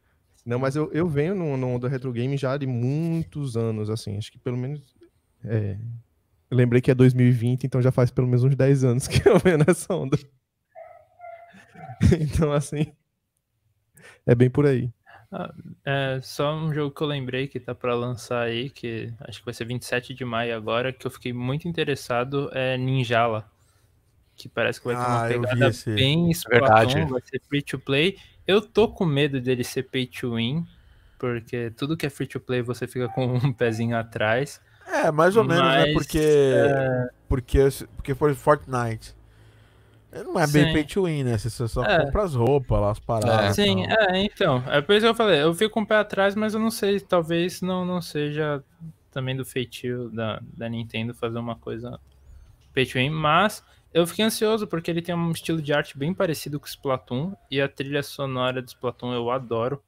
Não, mas eu, eu venho no, no onda retro game já de muitos anos, assim. Acho que pelo menos. É, eu lembrei que é 2020, então já faz pelo menos uns 10 anos que eu venho nessa onda. *laughs* então, assim. É bem por aí. É só um jogo que eu lembrei que tá pra lançar aí, que acho que vai ser 27 de maio agora, que eu fiquei muito interessado, é Ninjala. Que parece que vai ter uma Ah, pegada esse. bem Verdade. Splatoon, vai ser free to play. Eu tô com medo dele ser pay to win, porque tudo que é free to play você fica com um *laughs* pezinho atrás. É, mais ou menos, né? Mas, Porque, porque, porque foi Fortnite. Não é bem Sim. pay to win, né? Você só É. compra as roupas lá, as paradas. e Sim, tal. é, então. É por isso que eu falei, eu fico com o pé atrás, mas eu não sei, talvez não, não seja também do feitio da, da Nintendo fazer uma coisa pay to win, mas eu fiquei ansioso porque ele tem um estilo de arte bem parecido com o Splatoon e a trilha sonora do Splatoon eu adoro.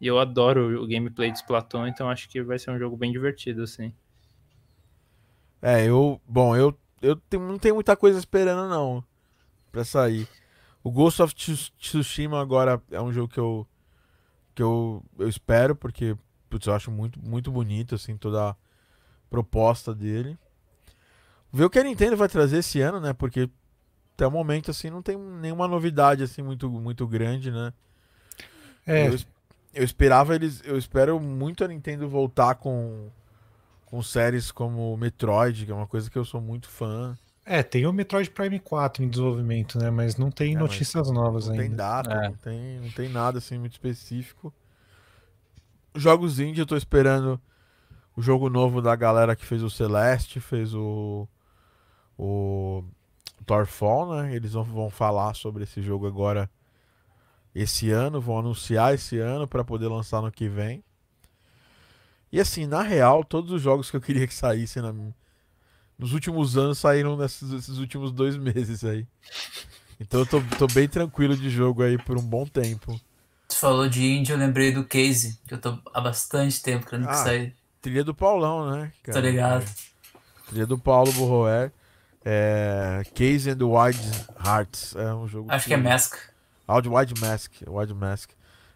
E eu adoro o gameplay de Splatoon, então acho que vai ser um jogo bem divertido, assim. É, eu. Bom, eu, eu não tenho muita coisa esperando, não. Pra sair. O Ghost of Tsu- Tsushima agora é um jogo que eu. Que eu, eu espero, porque putz, eu acho muito, muito bonito, assim, toda a proposta dele. Ver o que a Nintendo vai trazer esse ano, né? Porque até o momento, assim, não tem nenhuma novidade, assim, muito, muito grande, né? É, Eu, eu esperava eles. Eu espero muito a Nintendo voltar com. Com séries como Metroid, que é uma coisa que eu sou muito fã. É, tem o Metroid Prime 4 em desenvolvimento, né? Mas não tem É, notícias novas Não tem ainda. data, É. não, tem, não tem nada assim muito específico. Jogos indie, eu tô esperando o jogo novo da galera que fez o Celeste, fez o. O. Thorfall, né? Eles vão, vão falar sobre esse jogo agora esse ano, vão anunciar esse ano para poder lançar no que vem. E assim, na real, todos os jogos que eu queria que saíssem na, nos últimos anos saíram nesses, nesses, últimos dois meses aí. Então eu tô, tô, bem tranquilo de jogo aí por um bom tempo. Tu falou de indie, eu lembrei do Case, que eu tô há bastante tempo querendo ah, que saia. Trilha do Paulão, né? Cara? Tô ligado. É. Trilha do Paulo Borroer. É, Case and the Wild Hearts. É um jogo. Acho que, que é Mask. Ah, o Wild Mask. Wild Mask.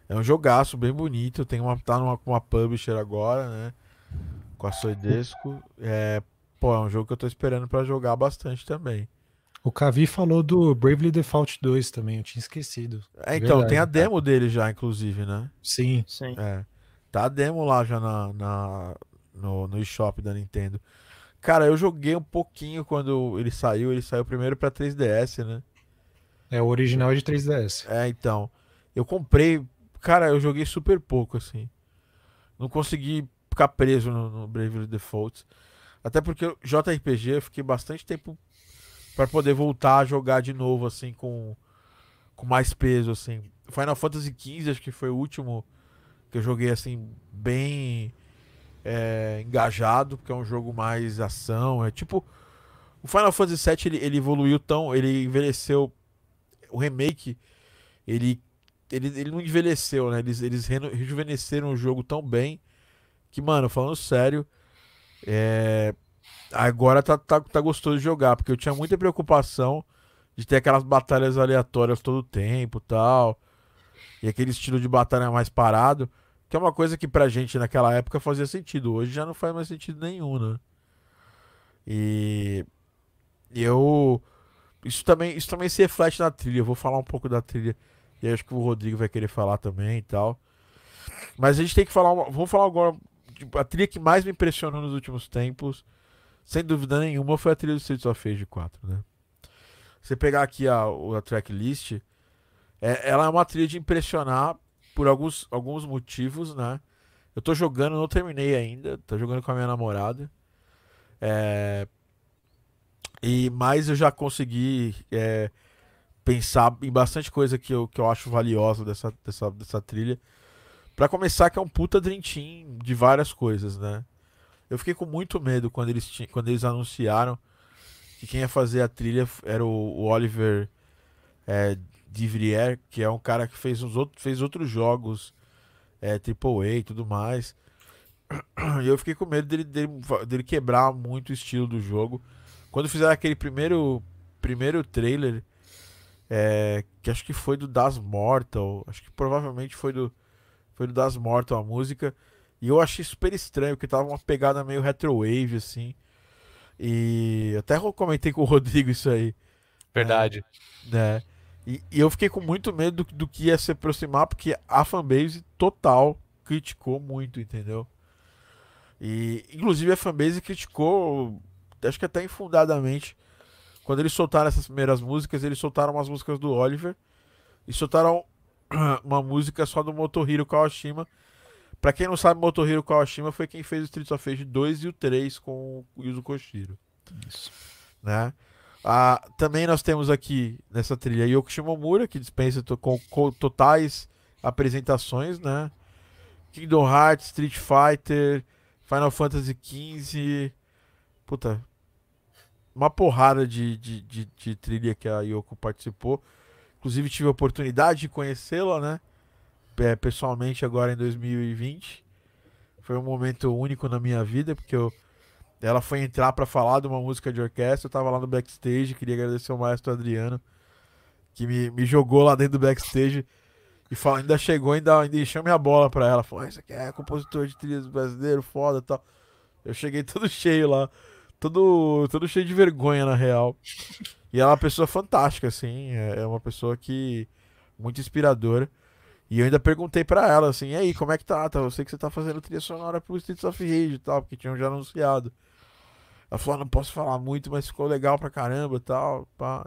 É um jogaço bem bonito. Tem uma, tá numa uma publisher agora, né? Com a Soidesco. É, pô, é um jogo que eu tô esperando para jogar bastante também. O Kavi falou do Bravely Default 2 também, eu tinha esquecido. É, então, Verdade, tem a demo dele já, inclusive, né? Sim. Sim. É. Tá a demo lá já na, na, no, no eShop da Nintendo. Cara, eu joguei um pouquinho quando ele saiu. Ele saiu primeiro pra 3DS, né? É, o original é de 3DS. É, então. Eu comprei. Cara, eu joguei super pouco, assim. Não consegui ficar preso no, no Bravely Default. Até porque JRPG eu fiquei bastante tempo para poder voltar a jogar de novo, assim, com, com mais peso, assim. Final Fantasy XV, acho que foi o último que eu joguei, assim, bem é, engajado, porque é um jogo mais ação. É tipo. O Final Fantasy VII ele, ele evoluiu tão. Ele envelheceu. O remake, ele, ele, ele não envelheceu, né? Eles, eles rejuvenesceram o jogo tão bem que, mano, falando sério, é, agora tá, tá, tá gostoso de jogar, porque eu tinha muita preocupação de ter aquelas batalhas aleatórias todo o tempo tal. E aquele estilo de batalha mais parado. Que é uma coisa que pra gente naquela época fazia sentido. Hoje já não faz mais sentido nenhum, né? E eu. Isso também, isso também se reflete na trilha. Eu vou falar um pouco da trilha. E acho que o Rodrigo vai querer falar também e tal. Mas a gente tem que falar. Uma... Vamos falar agora. Tipo, a trilha que mais me impressionou nos últimos tempos, sem dúvida nenhuma, foi a trilha do Streets of Rage 4, né? Você pegar aqui a, a tracklist, é, ela é uma trilha de impressionar por alguns, alguns motivos, né? Eu tô jogando, não terminei ainda, tô jogando com a minha namorada. É... E mais eu já consegui é, pensar em bastante coisa que eu, que eu acho valiosa dessa, dessa, dessa trilha. Para começar, que é um puta Dream Team de várias coisas, né? Eu fiquei com muito medo quando eles, quando eles anunciaram que quem ia fazer a trilha era o, o Oliver é, Divrier, que é um cara que fez, uns outros, fez outros jogos, é, AAA e tudo mais. E eu fiquei com medo dele, dele, dele quebrar muito o estilo do jogo. Quando fizeram aquele primeiro, primeiro trailer, é, que acho que foi do Das Mortal, acho que provavelmente foi do, foi do Das Mortal a música. E eu achei super estranho, porque tava uma pegada meio retrowave, assim. E até comentei com o *laughs* Rodrigo isso aí. Verdade. né? E, e, eu fiquei com muito medo do, do, que ia se aproximar, porque a fanbase total criticou muito, entendeu? E inclusive a fanbase criticou, acho que até infundadamente, quando eles soltaram essas primeiras músicas, eles soltaram umas músicas do Oliver e soltaram *clears throat* uma música só do Motohiro Kawashima. Pra quem não sabe, Motohiro Kawashima foi quem fez o Streets of Rage 2 e o 3 com o Yuzo Koshiro. Isso. Né? Ah, também nós temos aqui nessa trilha Yoko Shimomura, que dispensa com, com totais apresentações, né? Kingdom Hearts, Street Fighter, Final Fantasy XV. Puta, uma porrada de, de, de, de, trilha que a Yoko participou. Inclusive tive a oportunidade de conhecê-la, né? É, pessoalmente agora em 2020. Foi um momento único na minha vida, porque eu ela foi entrar para falar de uma música de orquestra. Eu tava lá no backstage. Queria agradecer ao maestro Adriano, que me, me jogou lá dentro do backstage. E fala, ainda chegou, ainda, ainda encheu minha bola pra ela. Falou: Isso aqui é compositor de trilhas brasileiro, foda tal. Eu cheguei *laughs* todo cheio lá. Todo, todo cheio de vergonha, na real. E ela é uma pessoa fantástica, assim. É, é uma pessoa que. Muito inspiradora. E eu ainda perguntei para ela assim, e aí, como é que tá? tá? Eu sei que você tá fazendo trilha sonora pro Streets of Rage e tal, porque tinham já anunciado. Ela falou, ah, não posso falar muito, mas ficou legal pra caramba e tal. Pá.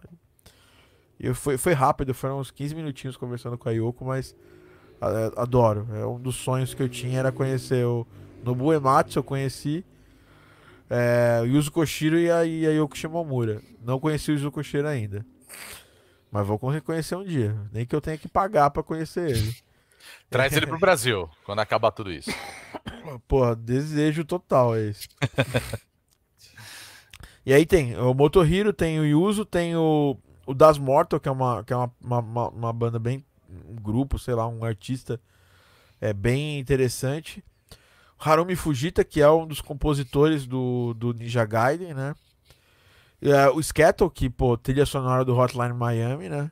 E foi, foi rápido, foram uns 15 minutinhos conversando com a Yoko, mas adoro. É um dos sonhos que eu tinha era conhecer o Nobu Ematsu, eu conheci. É, Yuzo Koshiro e a, e a Yoko Shimomura. Não conheci o Yuzo Koshiro ainda. Mas vou conhecer um dia. Nem que eu tenha que pagar pra conhecer ele. *laughs* Traz ele pro Brasil, quando acabar tudo isso. *laughs* Porra, desejo total é esse. *laughs* e aí tem o Motohiro, tem o Yuzo, tem o, o Das Mortal, que é uma, que é uma, uma- uma banda bem. um grupo, sei lá, um artista é bem interessante. Harumi Fujita, que é um dos compositores do, do Ninja Gaiden, né? É, o Skettle, que, pô, trilha sonora do Hotline Miami, né?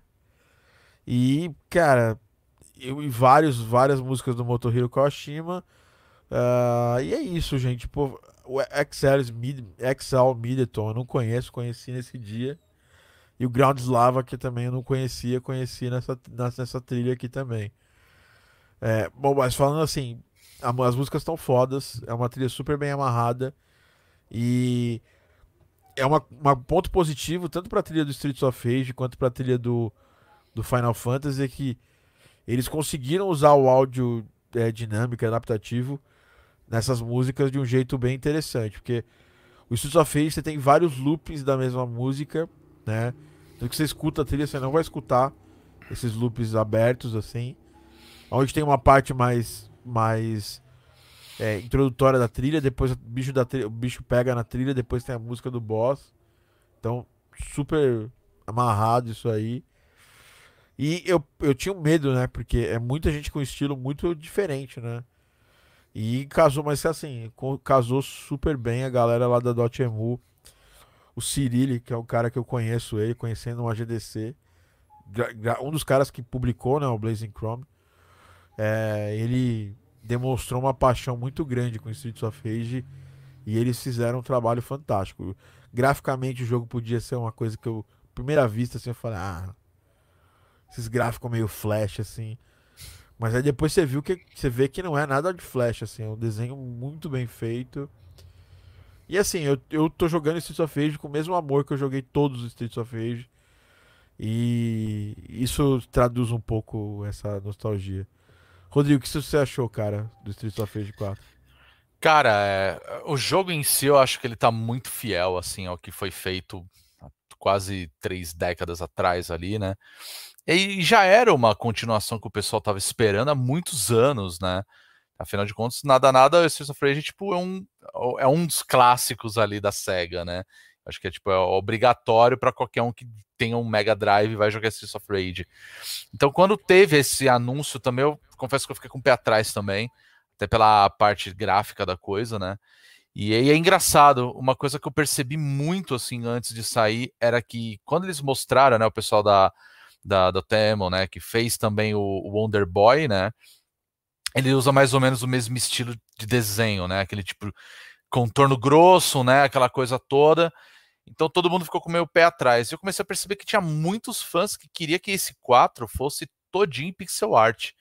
E, cara, eu, e vários, várias músicas do Motohiro Kawashima. Ah, e é isso, gente. Pô, o Excel, Mid, Excel Middleton eu não conheço, conheci nesse dia. E o Ground Slava, que também eu não conhecia, conheci nessa, nessa, trilha aqui também. É, bom, mas falando assim, as músicas estão fodas, é uma trilha super bem amarrada. E é uma, ponto positivo, tanto pra trilha do Streets of Rage quanto pra trilha do, do Final Fantasy, é que eles conseguiram usar o áudio é, dinâmico, adaptativo nessas músicas de um jeito bem interessante, porque o Streets of Rage você tem vários loops da mesma música, né? Então que você escuta a trilha, você não vai escutar esses loops abertos assim. Onde tem uma parte mais mais é, introdutória da trilha, depois o bicho da trilha, o bicho pega na trilha, depois tem a música do boss. Então, super amarrado isso aí. E eu, eu tinha um medo, né? Porque é muita gente com estilo muito diferente, né? E casou, mas assim, casou super bem a galera lá da Dotemu. O Cirilli, que é um cara que eu conheço ele, conhecendo uma GDC. Gra- gra- Um dos caras que publicou, né? O Blazing Chrome. É, ele demonstrou uma paixão muito grande com Streets of Rage. E eles fizeram um trabalho fantástico. Graficamente o jogo podia ser uma coisa que eu, primeira vista, assim, eu falei, ah, esses gráficos meio flash, assim. Mas aí depois você viu que você vê que não é nada de flash, assim, é um desenho muito bem feito. E assim, eu, eu tô jogando Streets of Rage com o mesmo amor que eu joguei todos os Streets of Rage. E isso traduz um pouco essa nostalgia. Rodrigo, o que você achou, cara, do Streets of Rage 4? Cara, é, o jogo em si eu acho que ele tá muito fiel assim ao que foi feito quase três décadas atrás ali, né? E já era uma continuação que o pessoal tava esperando há muitos anos, né? Afinal de contas, nada nada, Streets of Rage tipo é um é um dos clássicos ali da Sega, né? Acho que é tipo é obrigatório para qualquer um que tenha um Mega Drive e vai jogar Streets of Rage. Então, quando teve esse anúncio também, eu confesso que eu fiquei com o pé atrás também até pela parte gráfica da coisa, né? E aí é engraçado, uma coisa que eu percebi muito assim antes de sair era que quando eles mostraram, né, o pessoal da da, da Temo, né, que fez também o, o Wonder Boy, né? Ele usa mais ou menos o mesmo estilo de desenho, né? Aquele tipo contorno grosso, né, aquela coisa toda. Então todo mundo ficou com o meu pé atrás. E eu comecei a perceber que tinha muitos fãs que queria que esse 4 fosse todinho pixel art,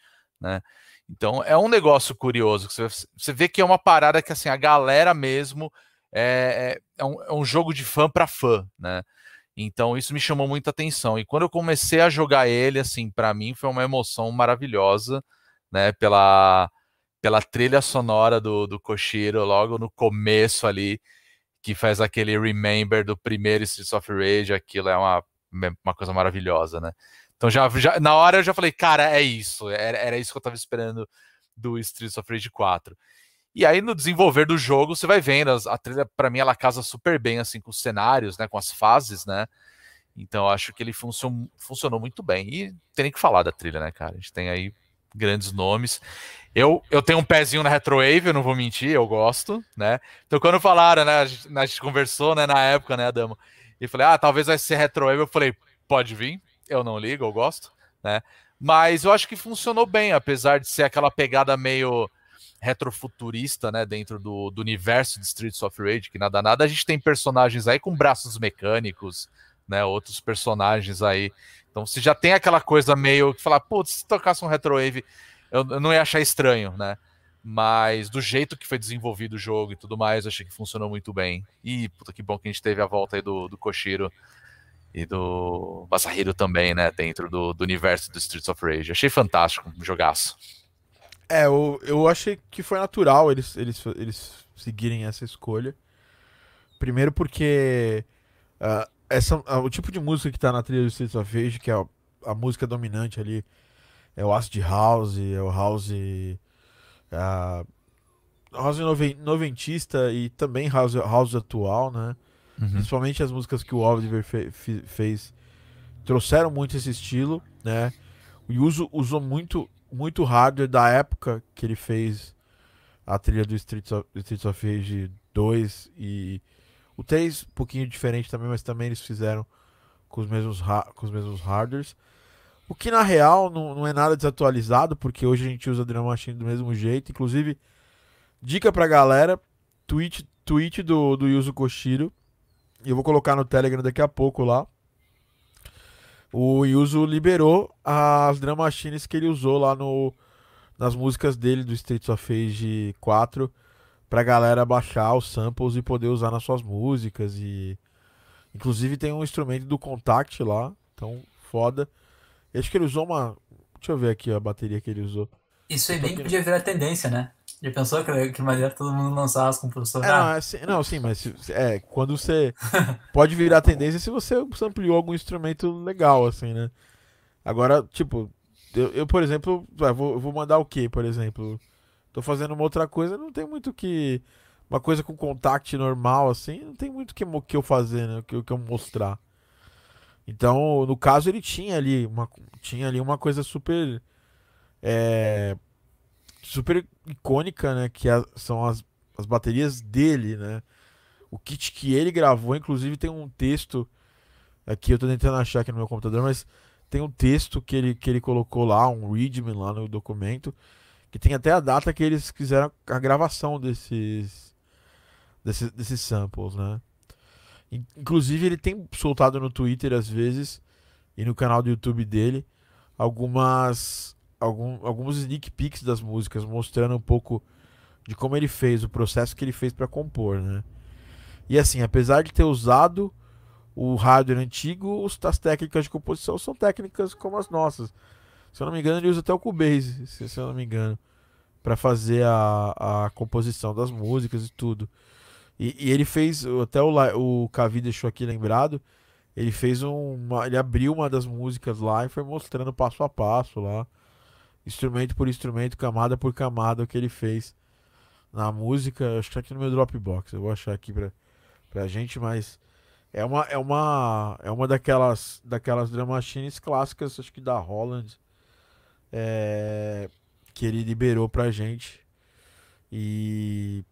né? Então é um negócio curioso. Você, vê que é uma parada que assim a galera mesmo é, é, é um, é um jogo de fã para fã, né? Então isso me chamou muita atenção. E quando eu comecei a jogar ele, assim, para mim foi uma emoção maravilhosa, né? Pela, pela trilha sonora do, do Koshiro logo no começo ali, que faz aquele remember do primeiro Streets of Rage. Aquilo é uma, uma coisa maravilhosa, né? Então já, já, na hora eu já falei, cara, é isso, era, era isso que eu tava esperando do Streets of Rage 4. E aí no desenvolver do jogo, você vai vendo, a trilha para mim ela casa super bem assim com os cenários, né, com as fases, né? Então eu acho que ele funcion, funcionou muito bem. E tem nem que falar da trilha, né, cara? A gente tem aí grandes nomes. Eu, eu tenho um pezinho na Retrowave, eu não vou mentir, eu gosto, né? Então quando falaram, né, a gente, a gente conversou, né, na época, né, Adamo, e falei, ah, talvez vai ser Retrowave, eu falei, pode vir, eu não ligo, eu gosto, né? Mas eu acho que funcionou bem, apesar de ser aquela pegada meio retrofuturista, né, dentro do, do universo de Streets of Rage, que nada nada, a gente tem personagens aí com braços mecânicos, né, outros personagens aí. Então você já tem aquela coisa meio que falar, putz, se tocasse um retrowave, eu, não ia achar estranho, né? Mas do jeito que foi desenvolvido o jogo e tudo mais, achei que funcionou muito bem. E puta que bom que a gente teve a volta aí do, do Koshiro e do Masahiro também, né? Dentro do, do universo do Streets of Rage. Achei fantástico, um jogaço. É, eu, eu achei que foi natural eles, eles, eles seguirem essa escolha. Primeiro porque ah, essa, a- o tipo de música que tá na trilha do Streets of Rage, que é a, a música dominante ali, é o acid house, é o house, a, house noven- noventista e também house, house atual, né? Uhum. Principalmente as músicas que o Oliver fe- fe- fez trouxeram muito esse estilo, né? O Yuzo usou muito, muito hardware da época que ele fez a trilha do Streets of, Streets of Rage 2 e o 3 um pouquinho diferente também, mas também eles fizeram com os mesmos, com os mesmos hardwares. O que na real não, não é nada desatualizado, porque hoje a gente usa Drum Machine do mesmo jeito. Inclusive, dica pra galera, tweet, tweet do, do Yuzo Koshiro. Eu vou colocar no Telegram daqui a pouco lá. O Yuzo liberou as Drum Machines que ele usou lá no, nas músicas dele do Streets of Rage 4 pra galera baixar os samples e poder usar nas suas músicas e inclusive tem um instrumento do Contact lá, então foda. Eu acho que ele usou uma, deixa eu ver aqui a bateria que ele usou. Isso aí bem aqui- podia virar tendência, né? Já pensou que, que maneira todo mundo lançar as composições? É, não, é assim- não, sim, mas é, quando você *laughs* pode virar tendência se você ampliou algum instrumento legal, assim, né? Agora, tipo, eu, eu, por exemplo, vai, vou, vou mandar o quê, por exemplo? Tô fazendo uma outra coisa, não tem muito que. Uma coisa com contact normal, assim, não tem muito que, que eu fazer, né? Que, que eu mostrar. Então, no caso, ele tinha ali uma, tinha ali uma coisa super. É, super icônica, né? Que a- são as, as baterias dele, né? O kit que ele gravou, inclusive tem um texto aqui, eu tô tentando achar aqui no meu computador, mas tem um texto que ele, que ele colocou lá, um readme lá no documento, que tem até a data que eles fizeram a gravação desses desses, desses samples, né? In- Inclusive ele tem soltado no Twitter às vezes e no canal do YouTube dele algumas algum, alguns sneak peeks das músicas, mostrando um pouco de como ele fez, o processo que ele fez para compor, né? E assim, apesar de ter usado o hardware antigo, as técnicas de composição são técnicas como as nossas. Se eu não me engano, ele usa até o Cubase, se, se eu não me engano, para fazer a, a composição das músicas e tudo. E, e ele fez, até o, o Cavi deixou aqui lembrado, ele fez um, uma, ele abriu uma das músicas lá e foi mostrando passo a passo lá, instrumento por instrumento, camada por camada, o que ele fez na música. Acho que tá aqui no meu Dropbox, eu vou achar aqui pra, pra gente, mas é uma, é uma, é uma daquelas, daquelas drum machines clássicas, acho que da Holland, é, que ele liberou pra gente. E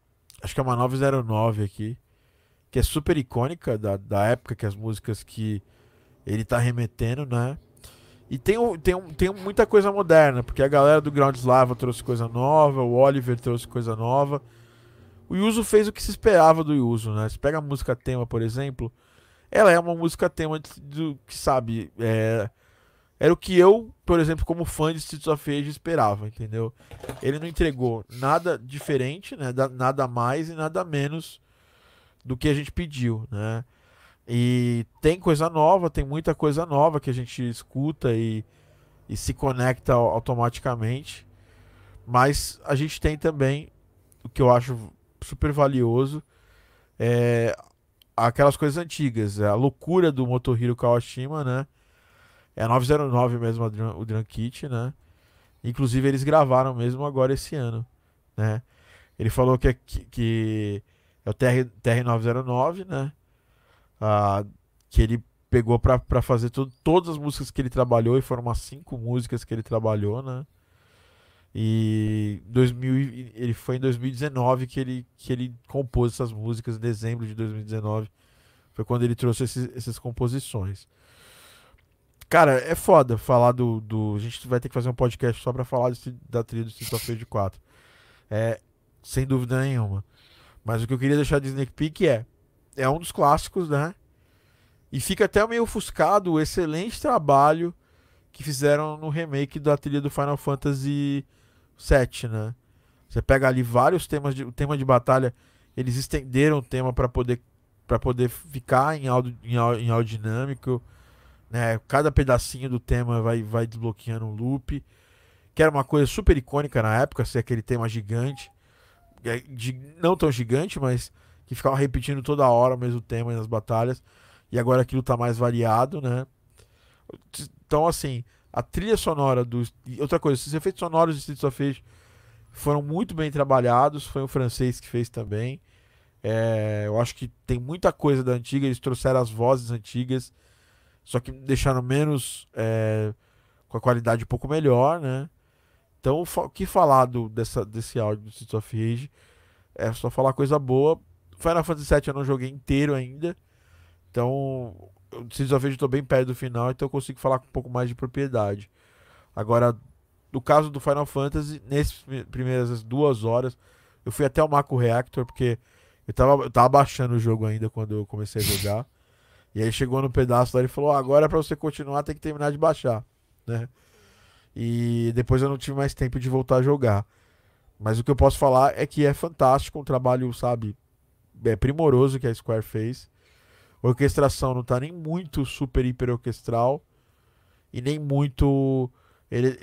acho que é uma 909 aqui, que é super icônica da, da época que as músicas que ele tá remetendo, né? E tem, tem, tem muita coisa moderna, porque a galera do Ground Slava trouxe coisa nova, o Oliver trouxe coisa nova. O Yuzo fez o que se esperava do Yuzo, né? Você pega a música tema, por exemplo, ela é uma música tema do que, sabe, é, era o que eu, por exemplo, como fã de Streets of esperava, entendeu? Ele não entregou nada diferente, né? Da- Nada mais e nada menos do que a gente pediu, né? E tem coisa nova, tem muita coisa nova que a gente escuta e, e se conecta au- automaticamente. Mas a gente tem também o que eu acho super valioso é aquelas coisas antigas, é a loucura do Motohiro Kawashima, né? É a 909 mesmo o Drum Kit, né? Inclusive eles gravaram mesmo agora esse ano, né? Ele falou que é, que, que é o TR, TR909, né? Ah, que ele pegou pra fazer tudo, todas as músicas que ele trabalhou, e foram umas cinco músicas que ele trabalhou, né? E 2000, e- ele foi em 2019 que ele, que ele compôs essas músicas, em dezembro de 2019. Foi quando ele trouxe esses, essas composições. Cara, é foda falar do, do. A gente vai ter que fazer um podcast só pra falar desse- da trilha do Streets of Rage 4. É, sem dúvida nenhuma. Mas o que eu queria deixar de sneak peek é. É um dos clássicos, né? E fica até meio ofuscado o excelente trabalho que fizeram no remake da trilha do Final Fantasy VII, né? Você pega ali vários temas de o tema de batalha, eles estenderam o tema para poder para poder ficar em áudio em áudio dinâmico, né? Cada pedacinho do tema vai vai desbloqueando um loop, que era uma coisa super icônica na época, ser aquele tema gigante, é, não tão gigante, mas que ficava repetindo toda hora o mesmo tema nas batalhas. E agora aquilo tá mais variado, né? Então, assim, a trilha sonora do. Outra coisa, esses efeitos sonoros de Streets of Rage foram muito bem trabalhados. Foi o francês que fez também. É, eu acho que tem muita coisa da antiga. Eles trouxeram as vozes antigas, só que deixaram menos. é, com a qualidade um pouco melhor, né? Então, o que falar do, dessa, desse áudio do Streets of Rage é só falar coisa boa. Final Fantasy VII eu não joguei inteiro ainda. Então, o Streets of Rage eu tô bem perto do final, então eu consigo falar com um pouco mais de propriedade. Agora, no caso do Final Fantasy, nessas pri- primeiras duas horas, eu fui até o Mako Reactor, porque eu tava, eu tava baixando o jogo ainda quando eu comecei a jogar. E aí chegou no pedaço lá e falou: "Ó, agora pra você continuar tem que terminar de baixar, né? E depois eu não tive mais tempo de voltar a jogar. Mas o que eu posso falar é que é fantástico, um trabalho, sabe, é primoroso que a Square fez. A orquestração não tá nem muito super hiper orquestral e nem muito ele,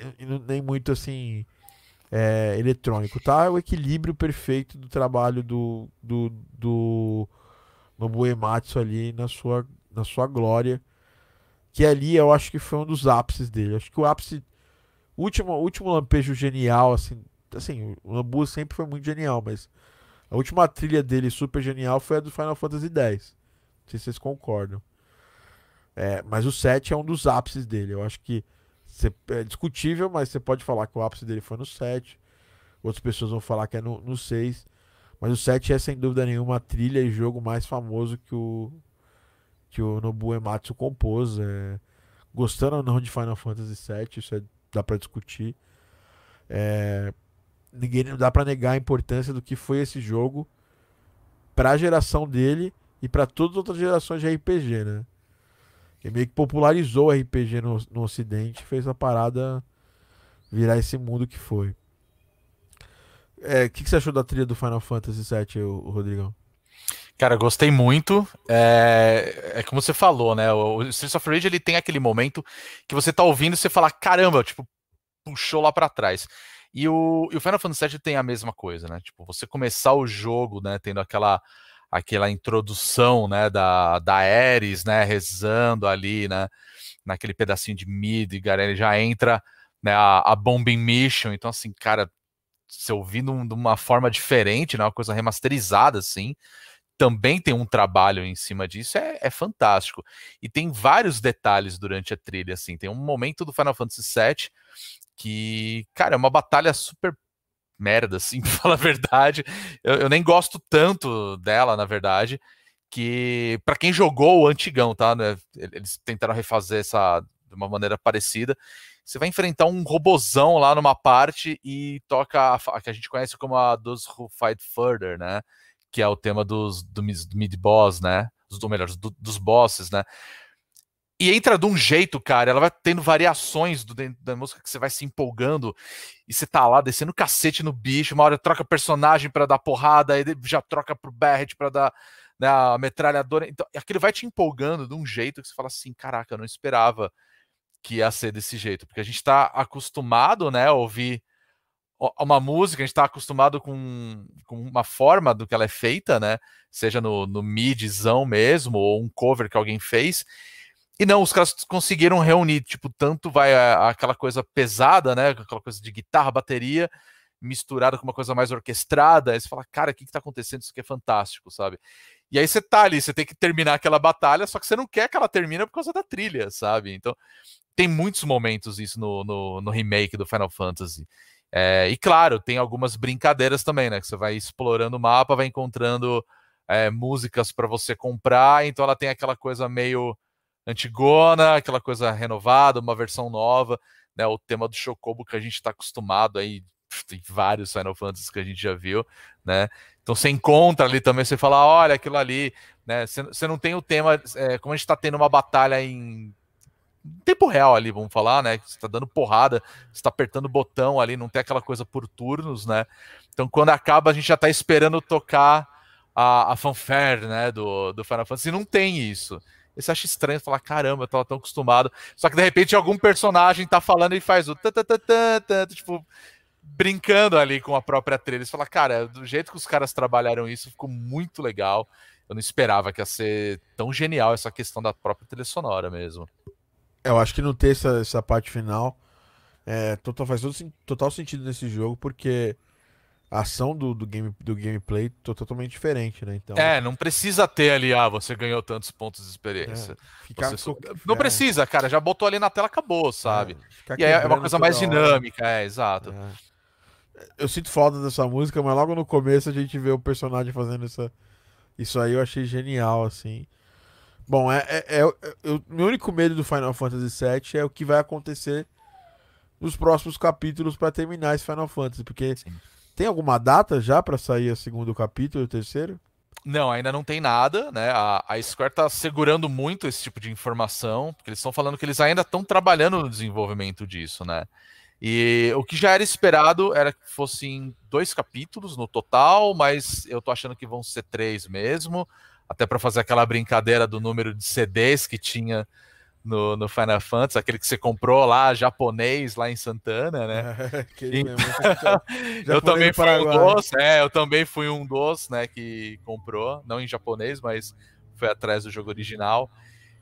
nem muito assim é, eletrônico, tá? É o equilíbrio perfeito do trabalho do do, do Nobuo Ematsu ali na sua na sua glória, que ali eu acho que foi um dos ápices dele. Acho que o ápice último último lampejo genial assim, assim, o Nobuo sempre foi muito genial, mas a última trilha dele super genial foi a do Final Fantasy X. Não sei se vocês concordam. É, mas o 7 é um dos ápices dele. Eu acho que cê- é discutível, mas você pode falar que o ápice dele foi no 7. Outras pessoas vão falar que é no, no 6. Mas o 7 é sem dúvida nenhuma a trilha e jogo mais famoso que o que o Nobuo Ematsu compôs. É, gostando ou não de Final Fantasy 7, isso é- dá pra discutir. É, ninguém dá pra negar a importância do que foi esse jogo pra geração dele e pra todas as outras gerações de RPG, né? Ele meio que popularizou o RPG no, no Ocidente, fez a parada virar esse mundo que foi. É, O que, que você achou da trilha do Final Fantasy VII, o, Rodrigão? Cara, gostei muito. É, é como você falou, né? O Streets of Rage ele tem aquele momento que você tá ouvindo e você fala, caramba, tipo, puxou lá pra trás. E o, e o Final Fantasy VII tem a mesma coisa, né? Tipo, você começar o jogo, né, tendo aquela aquela introdução, né, da, da Ares, né, rezando ali, né, naquele pedacinho de Midgar, ele já entra, né, a, a Bombing Mission, então assim, cara, se ouvindo de uma forma diferente, né, uma coisa remasterizada, assim, também tem um trabalho em cima disso, é, é fantástico. E tem vários detalhes durante a trilha, assim. Tem um momento do Final Fantasy VII que, cara, é uma batalha super merda, assim, *laughs* pra falar a verdade. Eu, eu nem gosto tanto dela, na verdade, que para quem jogou o antigão, tá? né, Eles tentaram refazer essa de uma maneira parecida. Você vai enfrentar um robozão lá numa parte e toca a, a que a gente conhece como a dos Who Fight Further, né? Que é o tema dos do, mid-boss, né? Os, ou melhor, do- dos bosses, né? E entra de um jeito, cara, ela vai tendo variações do, da música que você vai se empolgando e você tá lá descendo cacete no bicho, uma hora troca personagem pra dar porrada, aí já troca pro Barret pra dar né, a metralhadora. Então, aquilo vai te empolgando de um jeito que você fala assim, caraca, eu não esperava que ia ser desse jeito, porque a gente tá acostumado, né, a ouvir uma música, a gente tá acostumado com, com uma forma do que ela é feita, né, seja no, no midzão mesmo, ou um cover que alguém fez, e não, os caras conseguiram reunir, tipo, tanto vai a- aquela coisa pesada, né, aquela coisa de guitarra, bateria, misturada com uma coisa mais orquestrada, aí você fala, cara, o que que tá acontecendo? Isso aqui é fantástico, sabe? E aí você tá ali, você tem que terminar aquela batalha, só que você não quer que ela termine por causa da trilha, sabe? Então, tem muitos momentos isso no, no, no remake do Final Fantasy. É, e claro, tem algumas brincadeiras também, né? Que você vai explorando o mapa, vai encontrando é, músicas para você comprar, então ela tem aquela coisa meio antigona, aquela coisa renovada, uma versão nova, né? O tema do Chocobo que a gente está acostumado aí, tem vários Final Fantasy que a gente já viu, né? Então você encontra ali também, você fala, olha aquilo ali, né? Você, não tem o tema, é, como a gente está tendo uma batalha em tempo real ali, vamos falar, né? Você tá dando porrada, você tá apertando o botão ali, não tem aquela coisa por turnos, né? Então quando acaba, a gente já tá esperando tocar a, a fanfare, né, do, do Final Fantasy, não tem isso. Você acha estranho falar, caramba, eu tava tão acostumado. Só que de repente algum personagem tá falando e faz o tatatata, tipo, brincando ali com a própria trilha. Você fala, cara, do jeito que os caras trabalharam isso, ficou muito legal. eu não esperava que ia ser tão genial essa questão da própria trilha sonora mesmo. Eu acho que não ter essa, essa parte final é, total, faz todo, total sentido nesse jogo, porque a ação do, do, game, do gameplay é totalmente diferente, né? Então, é, não precisa ter ali, ah, você ganhou tantos pontos de experiência. É, você só... Não precisa, cara, já botou ali na tela, acabou, sabe? É, e aí é uma coisa mais dinâmica, é, exato. É. Eu sinto falta dessa música, mas logo no começo a gente vê o personagem fazendo essa, isso aí, eu achei genial, assim. Bom, é, é, é, é meu único medo do Final Fantasy VII é o que vai acontecer nos próximos capítulos para terminar esse Final Fantasy, porque Sim. tem alguma data já para sair o segundo capítulo o terceiro? Não, ainda não tem nada, né? A, a Square tá segurando muito esse tipo de informação, porque eles estão falando que eles ainda estão trabalhando no desenvolvimento disso, né? E o que já era esperado era que fossem dois capítulos no total, mas eu tô achando que vão ser três mesmo, até para fazer aquela brincadeira do número de CDs que tinha no, no Final Fantasy, aquele que você comprou lá, japonês, lá em Santana, né? *laughs* *laughs* eu também fui um dos, é, eu também fui um dos, né, que comprou, não em japonês, mas foi atrás do jogo original.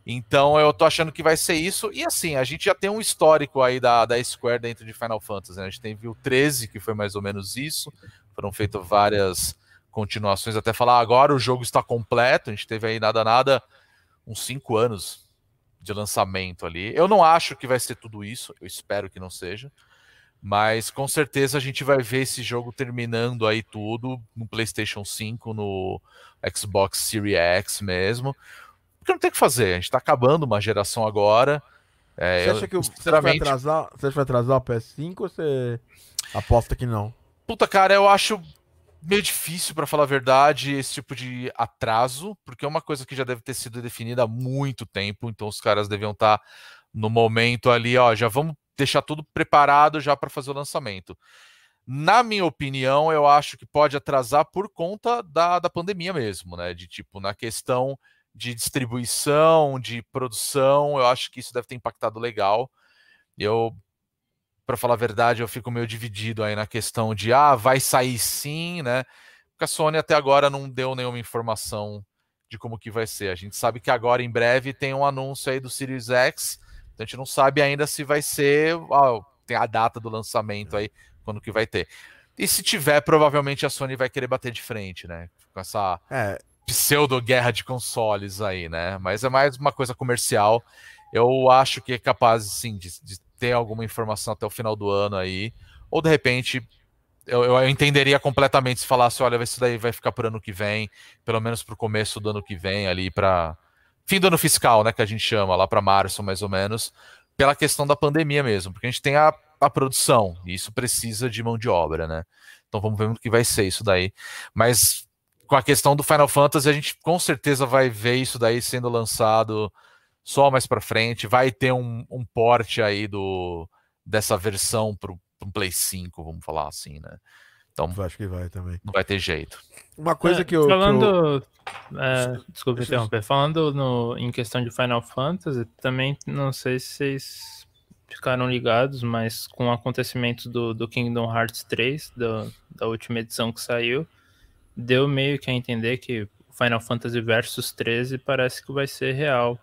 Então eu tô achando que vai ser isso. E assim, a gente já tem um histórico aí da, da Square dentro de Final Fantasy. Né? A gente tem viu 13, que foi mais ou menos isso. Foram feitas várias continuações até falar agora o jogo está completo. A gente teve aí nada nada uns 5 anos de lançamento ali. Eu não acho que vai ser tudo isso, eu espero que não seja. Mas com certeza a gente vai ver esse jogo terminando aí tudo no PlayStation 5, no Xbox Series X mesmo. Porque não tem o que fazer, a gente tá acabando uma geração agora. É, você acha que eu, sinceramente... você, vai atrasar, você vai atrasar o PS5 ou você aposta que não? Puta, cara, eu acho meio difícil, para falar a verdade, esse tipo de atraso, porque é uma coisa que já deve ter sido definida há muito tempo, então os caras deviam estar tá no momento ali, ó, já vamos deixar tudo preparado já para fazer o lançamento. Na minha opinião, eu acho que pode atrasar por conta da, da pandemia mesmo, né? De tipo, na questão de distribuição, de produção, eu acho que isso deve ter impactado legal. Eu para falar a verdade, eu fico meio dividido aí na questão de ah, vai sair sim, né? Porque a Sony até agora não deu nenhuma informação de como que vai ser. A gente sabe que agora em breve tem um anúncio aí do Series X, então a gente não sabe ainda se vai ser, ó, tem a data do lançamento aí, quando que vai ter. E se tiver, provavelmente a Sony vai querer bater de frente, né? Com essa é. pseudo-guerra de consoles aí, né? Mas é mais uma coisa comercial. Eu acho que é capaz, sim, de, de ter alguma informação até o final do ano aí. Ou de repente, eu, eu entenderia completamente se falasse: olha, isso daí vai ficar para ano que vem, pelo menos para o começo do ano que vem, ali para fim do ano fiscal, né? Que a gente chama, lá para março mais ou menos, pela questão da pandemia mesmo, porque a gente tem a, a produção e isso precisa de mão de obra, né? Então vamos ver o que vai ser isso daí. Mas com a questão do Final Fantasy, a gente com certeza vai ver isso daí sendo lançado só mais para frente. Vai ter um, um porte aí do, dessa versão para o Play 5, vamos falar assim, né? Então, eu acho que vai também. Não vai ter jeito. Uma coisa é, que eu. Falando. Que eu... É, desculpa interromper. Falando no, em questão de Final Fantasy, também não sei se vocês ficaram ligados, mas com o acontecimento do, do Kingdom Hearts 3, do, da última edição que saiu, deu meio que a entender que Final Fantasy Versus 13 parece que vai ser real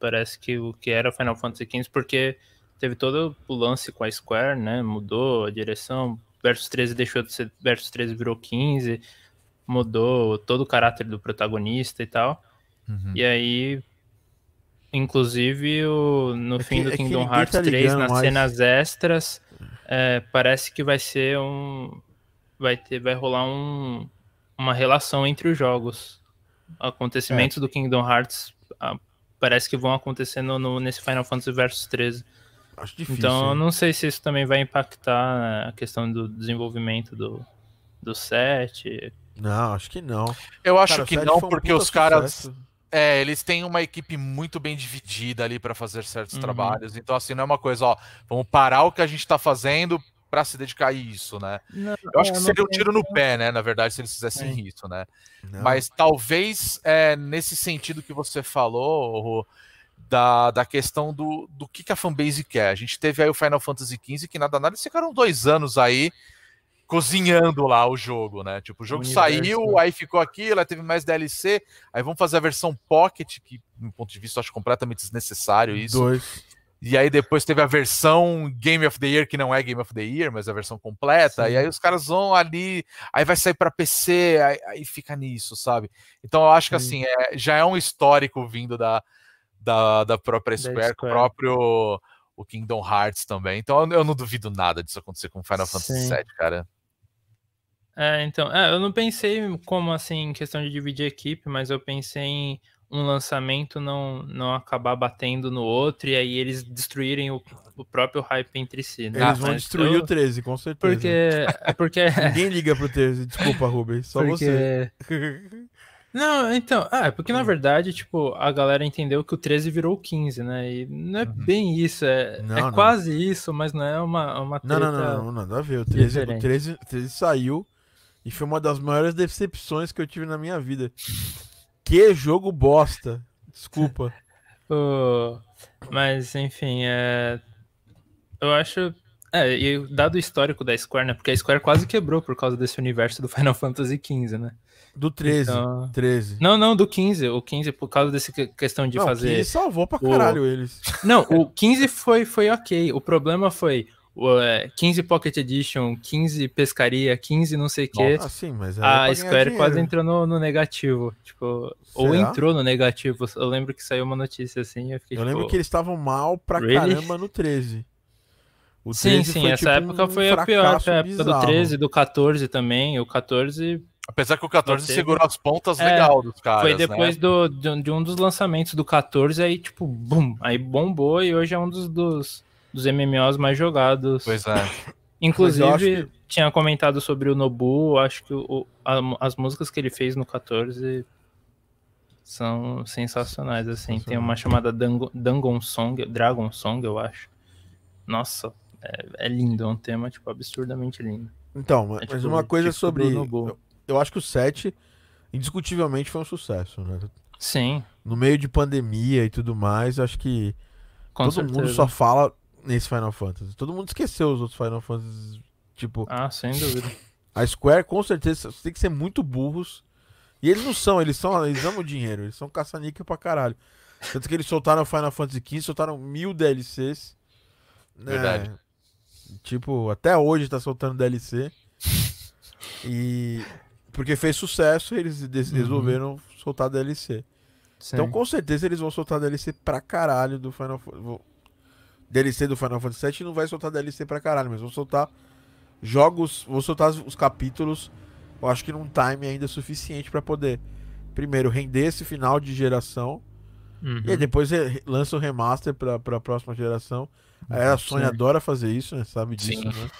parece que o que era Final Fantasy XV, porque teve todo o lance com a Square, né? Mudou a direção. Versus 13 deixou de ser. Versus 13 virou 15. Mudou todo o caráter do protagonista e tal. Uhum. E aí. Inclusive, o, no é fim que, do é Kingdom Hearts tá 3, nas mais... cenas extras, é, parece que vai ser um. Vai, ter, vai rolar um, uma relação entre os jogos. Acontecimentos é. do Kingdom Hearts parece que vão acontecendo no, nesse Final Fantasy Versus 13. Acho difícil. Então, eu não sei se isso também vai impactar a questão do desenvolvimento do, do set. Não, acho que não. Eu acho Cara, que não, porque os caras. Sucesso. É, eles têm uma equipe muito bem dividida ali para fazer certos uhum. trabalhos. Então, assim, não é uma coisa, ó, vamos parar o que a gente tá fazendo para se dedicar a isso, né? Não, eu acho que seria um tiro no pé, né? Na verdade, se eles fizessem é. isso, né? Não. Mas talvez é, nesse sentido que você falou, da, da questão do, do que, que a fanbase quer. A gente teve aí o Final Fantasy XV, que nada nada, eles ficaram dois anos aí cozinhando lá o jogo, né? Tipo, o jogo universo, saiu, né? aí ficou aquilo, aí teve mais DLC, aí vamos fazer a versão Pocket, que, do ponto de vista, eu acho completamente desnecessário isso. Dois. E aí depois teve a versão Game of the Year, que não é Game of the Year, mas a versão completa. Sim. E aí os caras vão ali, aí vai sair pra PC, aí, aí fica nisso, sabe? Então eu acho que assim, é, já é um histórico vindo da, da, da própria Da Square, com o Square. próprio o Kingdom Hearts também. Então eu, eu não duvido nada disso acontecer com Final Fantasy Sim. VII, cara. É, então, é, eu não pensei como assim em questão de dividir equipe, mas eu pensei em um lançamento não, não acabar batendo no outro e aí eles destruírem o, o próprio hype entre si. Né? Eles vão destruir eu- o 13, com certeza. Porque. É *laughs* porque. *laughs* Ninguém liga pro 13, desculpa, Rubens. Só você. porque... *laughs* Não, então, ah, é porque na verdade, tipo, a galera entendeu que o 13 virou o 15, né? E não é bem isso, é, Não, é não. quase isso, mas não é uma, uma Não, treta. não, não, não, nada a ver. O 13, o diferente. 13, o 13 saiu e foi uma das maiores decepções que eu tive na minha vida. Que jogo bosta. Desculpa. *laughs* O- Mas, enfim, é... eu acho. É, e dado o histórico da Square, né? Porque a Square quase quebrou por causa desse universo do Final Fantasy XV, né? Do 13. Então- 13. Não, não, do 15. O 15, por causa dessa que- questão de Não, fazer. 15 salvou pra o- caralho eles. Não, o 15 foi, foi ok. O problema foi o 15 Pocket Edition, 15 pescaria, 15 não sei o quê. Ah, sim, mas é A Square quase entrou no, no negativo. Tipo, ou entrou no negativo. Eu lembro que saiu uma notícia assim. Eu, fiquei, Eu lembro tipo, que eles estavam mal pra Really? caramba no 13. O Sim, 13 sim, foi, essa tipo, época um foi a pior. Foi a época do bizarro. 13, do 14 também. O 14 Apesar que o 14 Teve. segurou as pontas É, legal dos caras. foi né? depois do, de, de um dos lançamentos do 14, aí tipo, bum, aí bombou e hoje é um dos, dos, dos MMOs mais jogados. Pois é. *laughs* Inclusive, Mas acho tinha comentado sobre o Nobu, acho que o, a- as músicas que ele fez no 14 são sensacionais, assim. Tem uma chamada Dango- Dangon Song, Dragon Song, eu acho. Nossa, é, é lindo, é um tema, tipo, absurdamente lindo. Então, mas, É mas tipo- uma coisa tipo sobre. Eu, eu acho que o 7, indiscutivelmente, foi um sucesso, né? Sim, No meio de pandemia e tudo mais, acho que com todo certeza. mundo só fala nesse Final Fantasy. Todo mundo esqueceu os outros Final Fantasies. Tipo, Ah, sem dúvida. a Square, com certeza, tem que ser muito burros. E eles não são, eles são, eles amam dinheiro, eles são caça-níquel pra caralho. Tanto que eles soltaram o Final Fantasy XV, soltaram mil DLCs. né? Verdade. Tipo, até hoje tá soltando DLC. E. Porque fez sucesso, eles Uhum. resolveram soltar DLC. Sim. Então, com certeza, eles vão soltar DLC pra caralho do Final Fantasy. DLC do Final Fantasy VII não vai soltar DLC pra caralho, mas vão soltar jogos, vão soltar os- os capítulos, eu acho que num time ainda suficiente pra poder, primeiro, render esse final de geração, Uhum. e aí depois lança o remaster pra, pra próxima geração. Aí a Sony Sim. adora fazer isso, né? Sabe disso, Sim. né?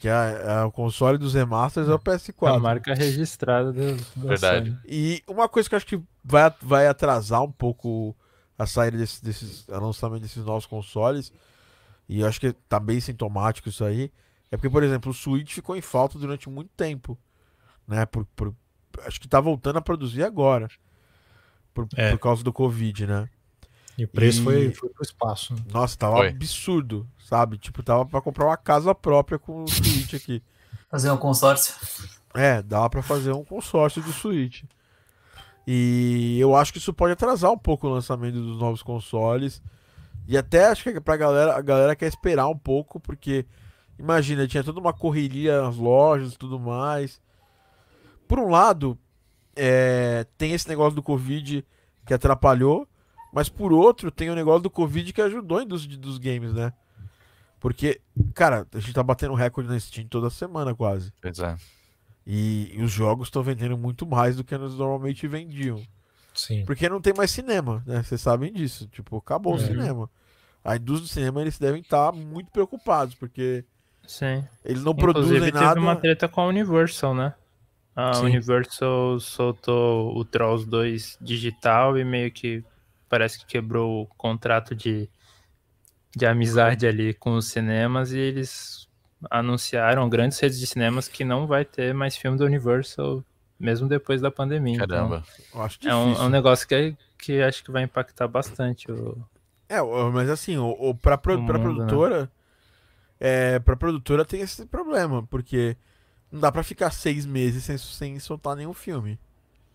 Que é, é o console dos remasters é o a PS4. marca registrada do, da Verdade. Sony. E uma coisa que eu acho que vai, vai atrasar um pouco a saída desses, desses a lançamento desses novos consoles, e eu acho que tá bem sintomático isso aí, é porque, por exemplo, o Switch ficou em falta durante muito tempo, né? Por, por- acho que tá voltando a produzir agora, por, É. por causa do Covid, né? E o preço E- foi, foi pro espaço. né? Nossa, tava Foi. absurdo, sabe? Tipo, tava pra comprar uma casa própria com o Switch aqui. Fazer um consórcio. É, dá pra fazer um consórcio do Switch. E eu acho que isso pode atrasar um pouco o lançamento dos novos consoles. E até acho que pra galera, a galera quer esperar um pouco, porque imagina, tinha toda uma correria nas lojas e tudo mais. Por um lado, é, tem esse negócio do Covid que atrapalhou, mas por outro, tem o negócio do Covid que ajudou a indústria dos games, né? Porque, cara, a gente tá batendo recorde na Steam toda semana quase. Pois é. E, e os jogos estão vendendo muito mais do que eles normalmente vendiam. Sim. Porque não tem mais cinema, né? Vocês sabem disso. Tipo, acabou o É. cinema. A indústria do cinema, eles devem estar muito preocupados, porque Sim. eles não Inclusive, produzem teve nada. uma treta com a Universal, né? A Sim. Universal soltou o Trolls 2 digital e meio que parece que quebrou o contrato de, de amizade ali com os cinemas e eles anunciaram grandes redes de cinemas que não vai ter mais filme da Universal mesmo depois da pandemia. Então, Caramba. Eu acho é, um, difícil. é um negócio que, que acho que vai impactar bastante o, É, o- mas assim, o, o, pra, pro, O pra mundo, né? produtora, é, pra produtora tem esse problema, porque não dá pra ficar seis meses sem, sem soltar nenhum filme.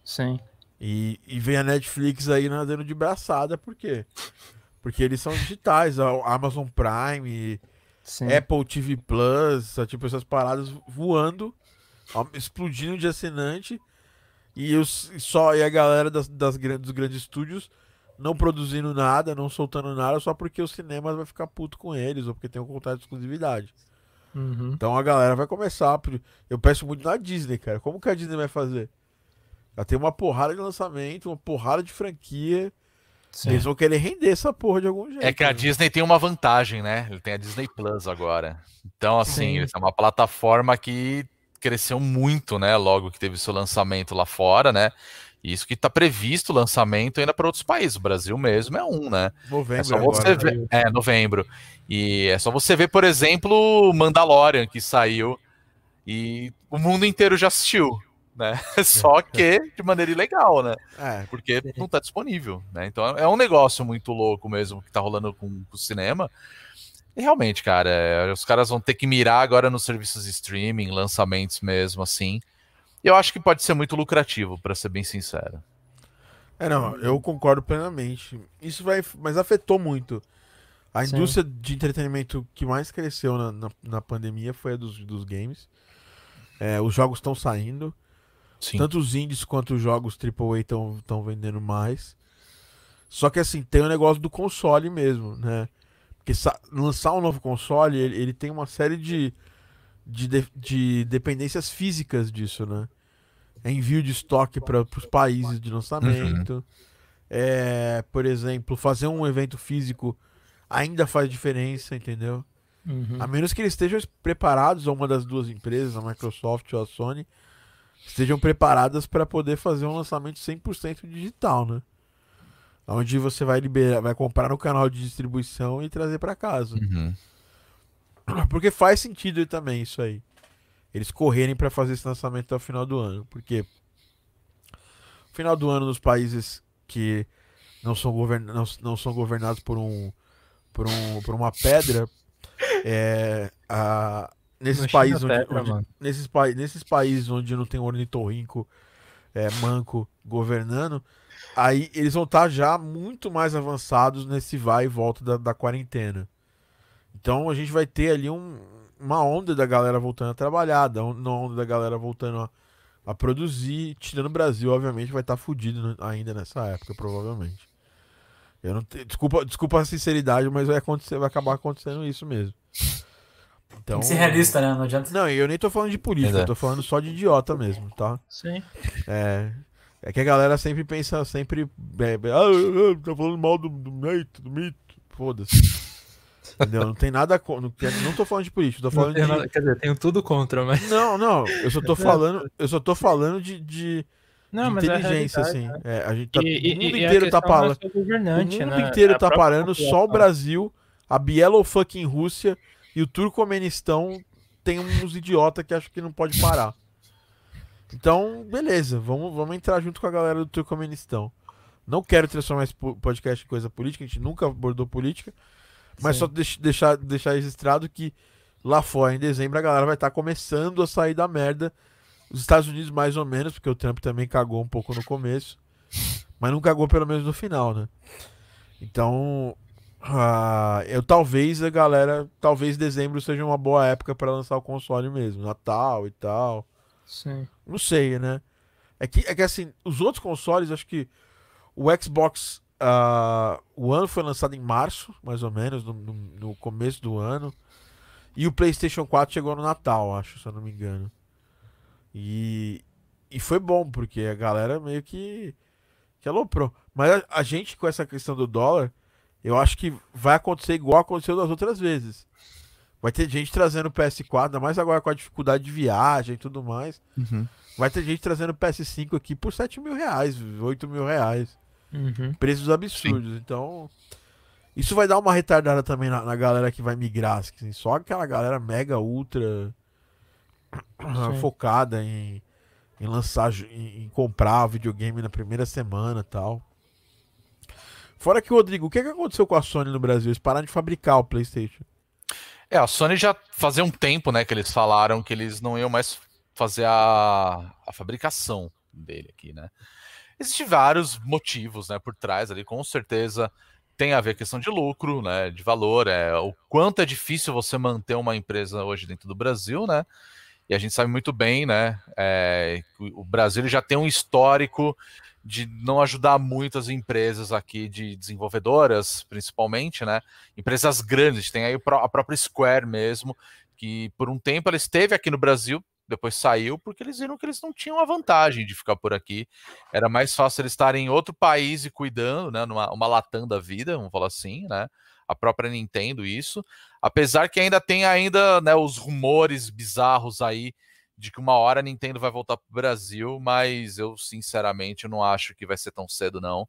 Sim. E, e vem a Netflix aí nadando de braçada, por quê? Porque eles são digitais, a Amazon Prime, Sim. Apple TV Plus, tipo essas paradas voando, explodindo de assinante, e, os, e só e a galera das, das, grandes- dos grandes estúdios não produzindo nada, não soltando nada, só porque os cinemas vai ficar puto com eles, ou porque tem um contrato de exclusividade. Uhum. Então a galera vai começar. Eu peço muito na Disney, cara. Como que a Disney vai fazer? Ela tem uma porrada de lançamento, uma porrada de franquia. Sim. Eles vão querer render essa porra de algum jeito. É que a né? Disney tem uma vantagem, né? Ele tem a Disney Plus agora. Então, assim, é uma plataforma que cresceu muito, né? Logo que teve seu lançamento lá fora, né? Isso que tá previsto o lançamento ainda para outros países. O Brasil mesmo é um, né? Novembro É só agora, você né? ver. É, novembro. E é só você ver, por exemplo, Mandalorian, que saiu e o mundo inteiro já assistiu, né? *laughs* Só que de maneira ilegal, né? É, Porque não tá disponível, né? Então é um negócio muito louco mesmo que tá rolando com, com o cinema. E realmente, cara, é, os caras vão ter que mirar agora nos serviços de streaming, lançamentos mesmo, assim. E eu acho que pode ser muito lucrativo, pra ser bem sincero. É, não, eu concordo plenamente. Isso vai, mas afetou muito. A Sim. indústria de entretenimento que mais cresceu na, na, na pandemia foi a dos, dos games. É, os jogos estão saindo. Sim. Tanto os indies quanto os jogos AAA estão vendendo mais. Só que assim, tem o negócio do console mesmo, né? Porque lançar um novo console, ele, ele tem uma série de, de, de, de dependências físicas disso, né? É envio de estoque para os países de lançamento. É, por exemplo, fazer um evento físico ainda faz diferença, entendeu? Uhum. A menos que eles estejam preparados, ou uma das duas empresas, a Microsoft ou a Sony, estejam preparadas para poder fazer um lançamento 100% digital, né? Onde você vai liberar, vai comprar no canal de distribuição e trazer para casa. Uhum. Porque faz sentido também isso aí. Eles correrem para fazer esse lançamento até o final do ano. Porque final do ano nos países que não são, govern... não, não são governados por um por, um, por uma pedra, é, a, nesses países onde, pedra, onde- nesses, pa... nesses países onde não tem ornitorrinco é, manco governando, aí eles vão estar já muito mais avançados nesse vai e volta da, da quarentena. Então a gente vai ter ali um- uma onda da galera voltando a trabalhar, uma onda da galera voltando a, a produzir. Tirando o Brasil, obviamente, vai estar fudido no- ainda nessa época, provavelmente. Eu não te- desculpa, desculpa a sinceridade, mas vai acontecer, vai acabar acontecendo isso mesmo. Tem Então, que ser realista, né? Não adianta. Não, e eu nem tô falando de política, é. eu tô falando só de idiota mesmo, tá? Sim. É, é que a galera sempre pensa, sempre. É, é, ah, tá falando mal do, do mito, do mito. Foda-se. *laughs* Entendeu? Não tem nada. co- Não, não tô falando de política, tô Não falando tenho de. nada- quer dizer, tenho tudo contra, mas. Não, não. Eu só tô *laughs* falando. Eu só tô falando de, de, Não, de mas é a inteligência, assim. né? É, a gente tá, E- e- o mundo e inteiro tá não é parando. só O mundo né? inteiro É a tá parando, só o. Brasil, a Bieloffucking Rússia e o Turcomenistão tem uns idiota que acham que não pode parar. Então, beleza, vamos, vamos entrar junto com a galera do Turcomenistão. Não quero transformar esse po- podcast em coisa política, a gente nunca abordou política, mas Sim. só deix- deixar, deixar registrado que lá fora, em dezembro, a galera vai estar começando a sair da merda. Os Estados Unidos, mais ou menos, porque o Trump também cagou um pouco no começo, mas não cagou pelo menos no final, né? Então, ah, eu talvez a galera, talvez dezembro seja uma boa época para lançar o console mesmo, Natal e tal. Sim. Não sei, né? É que, é que assim, os outros consoles, acho que o Xbox ah, One foi lançado em março, mais ou menos, no, no- no começo do ano. E o PlayStation 4 chegou no Natal, acho, se eu não me engano. E, e foi bom, porque a galera meio que, que aloprou. Mas a, a gente, com essa questão do dólar, eu acho que vai acontecer igual aconteceu das outras vezes. Vai ter gente trazendo o PS4, ainda mais agora com a dificuldade de viagem e tudo mais. Uhum. Vai ter gente trazendo PS5 aqui por 7 mil reais, 8 mil reais. Uhum. Preços absurdos. Então, isso vai dar uma retardada também na, na galera que vai migrar. Assim, só aquela galera mega, ultra Sim. focada em, em lançar, em, em comprar videogame na primeira semana e tal. Fora que, Rodrigo, o que, que aconteceu com a Sony no Brasil? Eles pararam de fabricar o PlayStation. É, a Sony já fazia um tempo, né, que eles falaram que eles não iam mais fazer a, a fabricação dele aqui, né? Existem vários motivos, né, por trás ali, com certeza tem a ver a questão de lucro, né, de valor, é o quanto é difícil você manter uma empresa hoje dentro do Brasil, né? E a gente sabe muito bem, né, é, o Brasil já tem um histórico de não ajudar muitas empresas aqui de desenvolvedoras, principalmente, né? Empresas grandes, tem aí a própria Square mesmo, que por um tempo ela esteve aqui no Brasil, depois saiu porque eles viram que eles não tinham a vantagem de ficar por aqui. Era mais fácil eles estarem em outro país e cuidando, né? Numa uma Latam da vida, vamos falar assim, né? A própria Nintendo, isso. Apesar que ainda tem ainda né, os rumores bizarros aí de que uma hora a Nintendo vai voltar para o Brasil, mas eu sinceramente não acho que vai ser tão cedo, não.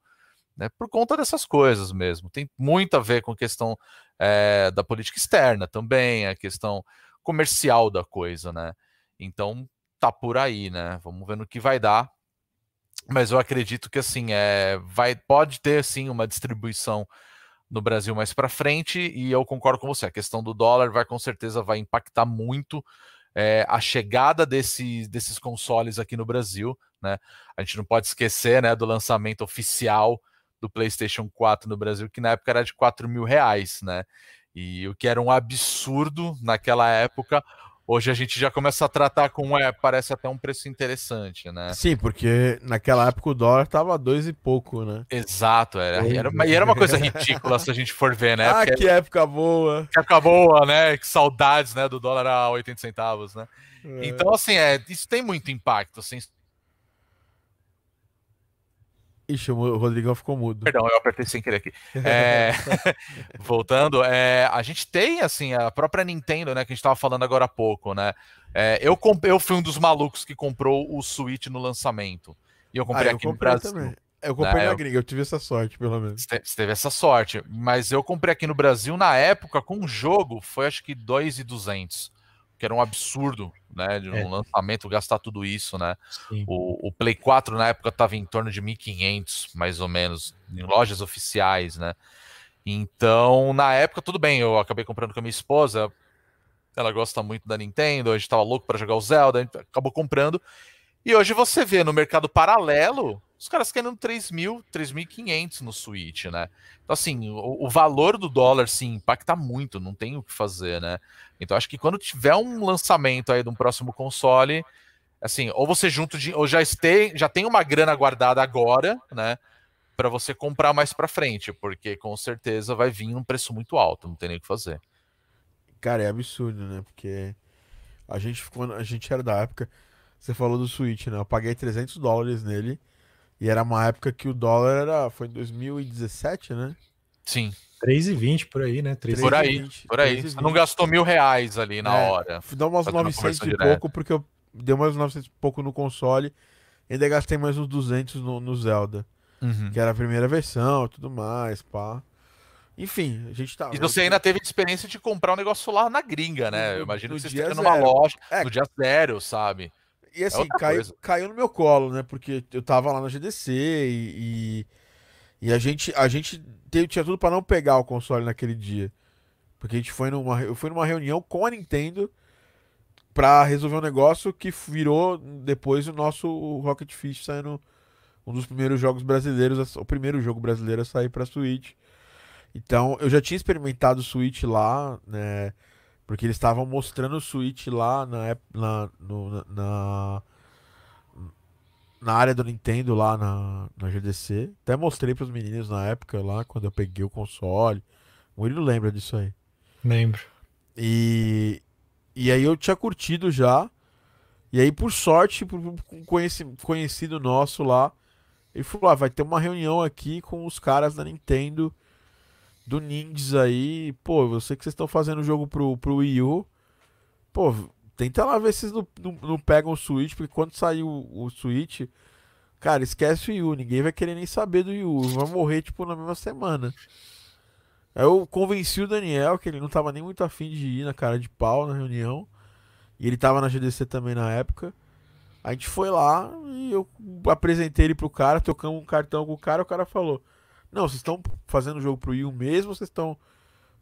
Né, por conta dessas coisas mesmo. Tem muito a ver com a questão é, da política externa também, a questão comercial da coisa, né? Então tá por aí, né? Vamos ver no que vai dar. Mas eu acredito que assim é, vai, pode ter sim uma distribuição no Brasil mais para frente e eu concordo com você. A questão do dólar vai com certeza vai impactar muito é, a chegada desse, desses consoles aqui no Brasil. Né? A gente não pode esquecer né, do lançamento oficial do PlayStation 4 no Brasil, que na época era de 4 mil reais, né? E o que era um absurdo naquela época, hoje a gente já começa a tratar com, é, parece até um preço interessante, né? Sim, porque naquela época o dólar tava dois e pouco, né? Exato, era, era, e era uma coisa ridícula se a gente for ver, né? *laughs* Ah, que época boa! Que época boa, né? Que saudades, né, do dólar a 80 centavos, né? É. Então, assim, é, isso tem muito impacto, assim, Ixi, o Rodrigão ficou mudo. Perdão, eu apertei sem querer aqui. É... *laughs* Voltando, é... a gente tem, assim, a própria Nintendo, né, que a gente tava falando agora há pouco, né? É... Eu, comp... eu fui um dos malucos que comprou o Switch no lançamento. E eu comprei ah, eu aqui comprei no Brasil. Também. Eu comprei né? na gringa, eu tive essa sorte, pelo menos. Você teve essa sorte, mas eu comprei aqui no Brasil na época com um jogo, foi acho que 2,200 que era um absurdo, né? De um é. lançamento gastar tudo isso, né? O, o, Play 4 na época estava em torno de 1.500, mais ou menos, em lojas oficiais, né? Então, na época, tudo bem, eu acabei comprando com a minha esposa, ela gosta muito da Nintendo, a gente estava louco para jogar o Zelda, a gente acabou comprando. E hoje você vê no mercado paralelo os caras querendo 3 mil, 3.500 no Switch, né? Então, assim, o, o, valor do dólar, sim, impacta muito, não tem o que fazer, né? Então, acho que quando tiver um lançamento aí de um próximo console, assim, ou você junto de, ou já, este, já tem uma grana guardada agora, né? Para você comprar mais para frente, porque com certeza vai vir um preço muito alto, não tem nem o que fazer. Cara, é absurdo, né? Porque a gente, quando a gente era da época, você falou do Switch, né? Eu paguei 300 dólares nele e era uma época que o dólar era. Foi em 2017, né? Sim. 3,20 por aí, né? 3, por aí, 20, por aí. Você não gastou mil reais ali na é, hora. Deu umas 900 e pouco, porque eu dei umas 900 e pouco no console. E ainda gastei mais uns 200 no, no Zelda. Uhum. Que era a primeira versão e tudo mais, pá. Enfim, a gente tá. E você ainda teve a experiência de comprar um negócio lá na gringa, né? Eu imagino que você esteja numa loja, é, no dia zero, sabe? E assim, é caiu, caiu no meu colo, né? Porque eu tava lá na GDC e, e, e a gente, a gente teve, tinha tudo para não pegar o console naquele dia. Porque a gente foi numa, eu fui numa reunião com a Nintendo para resolver um negócio que virou depois o nosso Rocket Fish saindo um dos primeiros jogos brasileiros, o primeiro jogo brasileiro a sair para Switch. Então, eu já tinha experimentado o Switch lá, né? Porque eles estavam mostrando o Switch lá na, na, no, na, na área do Nintendo, lá na, na GDC. Até mostrei para os meninos na época, lá, quando eu peguei o console. O Murilo lembra disso aí. Lembro. E, e aí eu tinha curtido já. E aí, por sorte, por um conhecido nosso lá, ele falou: ah, vai ter uma reunião aqui com os caras da Nintendo do Ninjas aí, pô, eu sei que vocês estão fazendo o jogo pro, pro Wii U. Pô, tenta lá ver se vocês não, não, não pegam o Switch, porque quando sair o, o Switch, cara, esquece o Wii U, ninguém vai querer nem saber do Wii U, vai morrer, tipo, na mesma semana. Aí eu convenci o Daniel que ele não tava nem muito afim de ir na cara de pau na reunião. E ele tava na GDC também na época. A gente foi lá e eu apresentei ele pro cara, tocamos um cartão com o cara, o cara falou: não, vocês estão fazendo o jogo pro Wii U mesmo vocês estão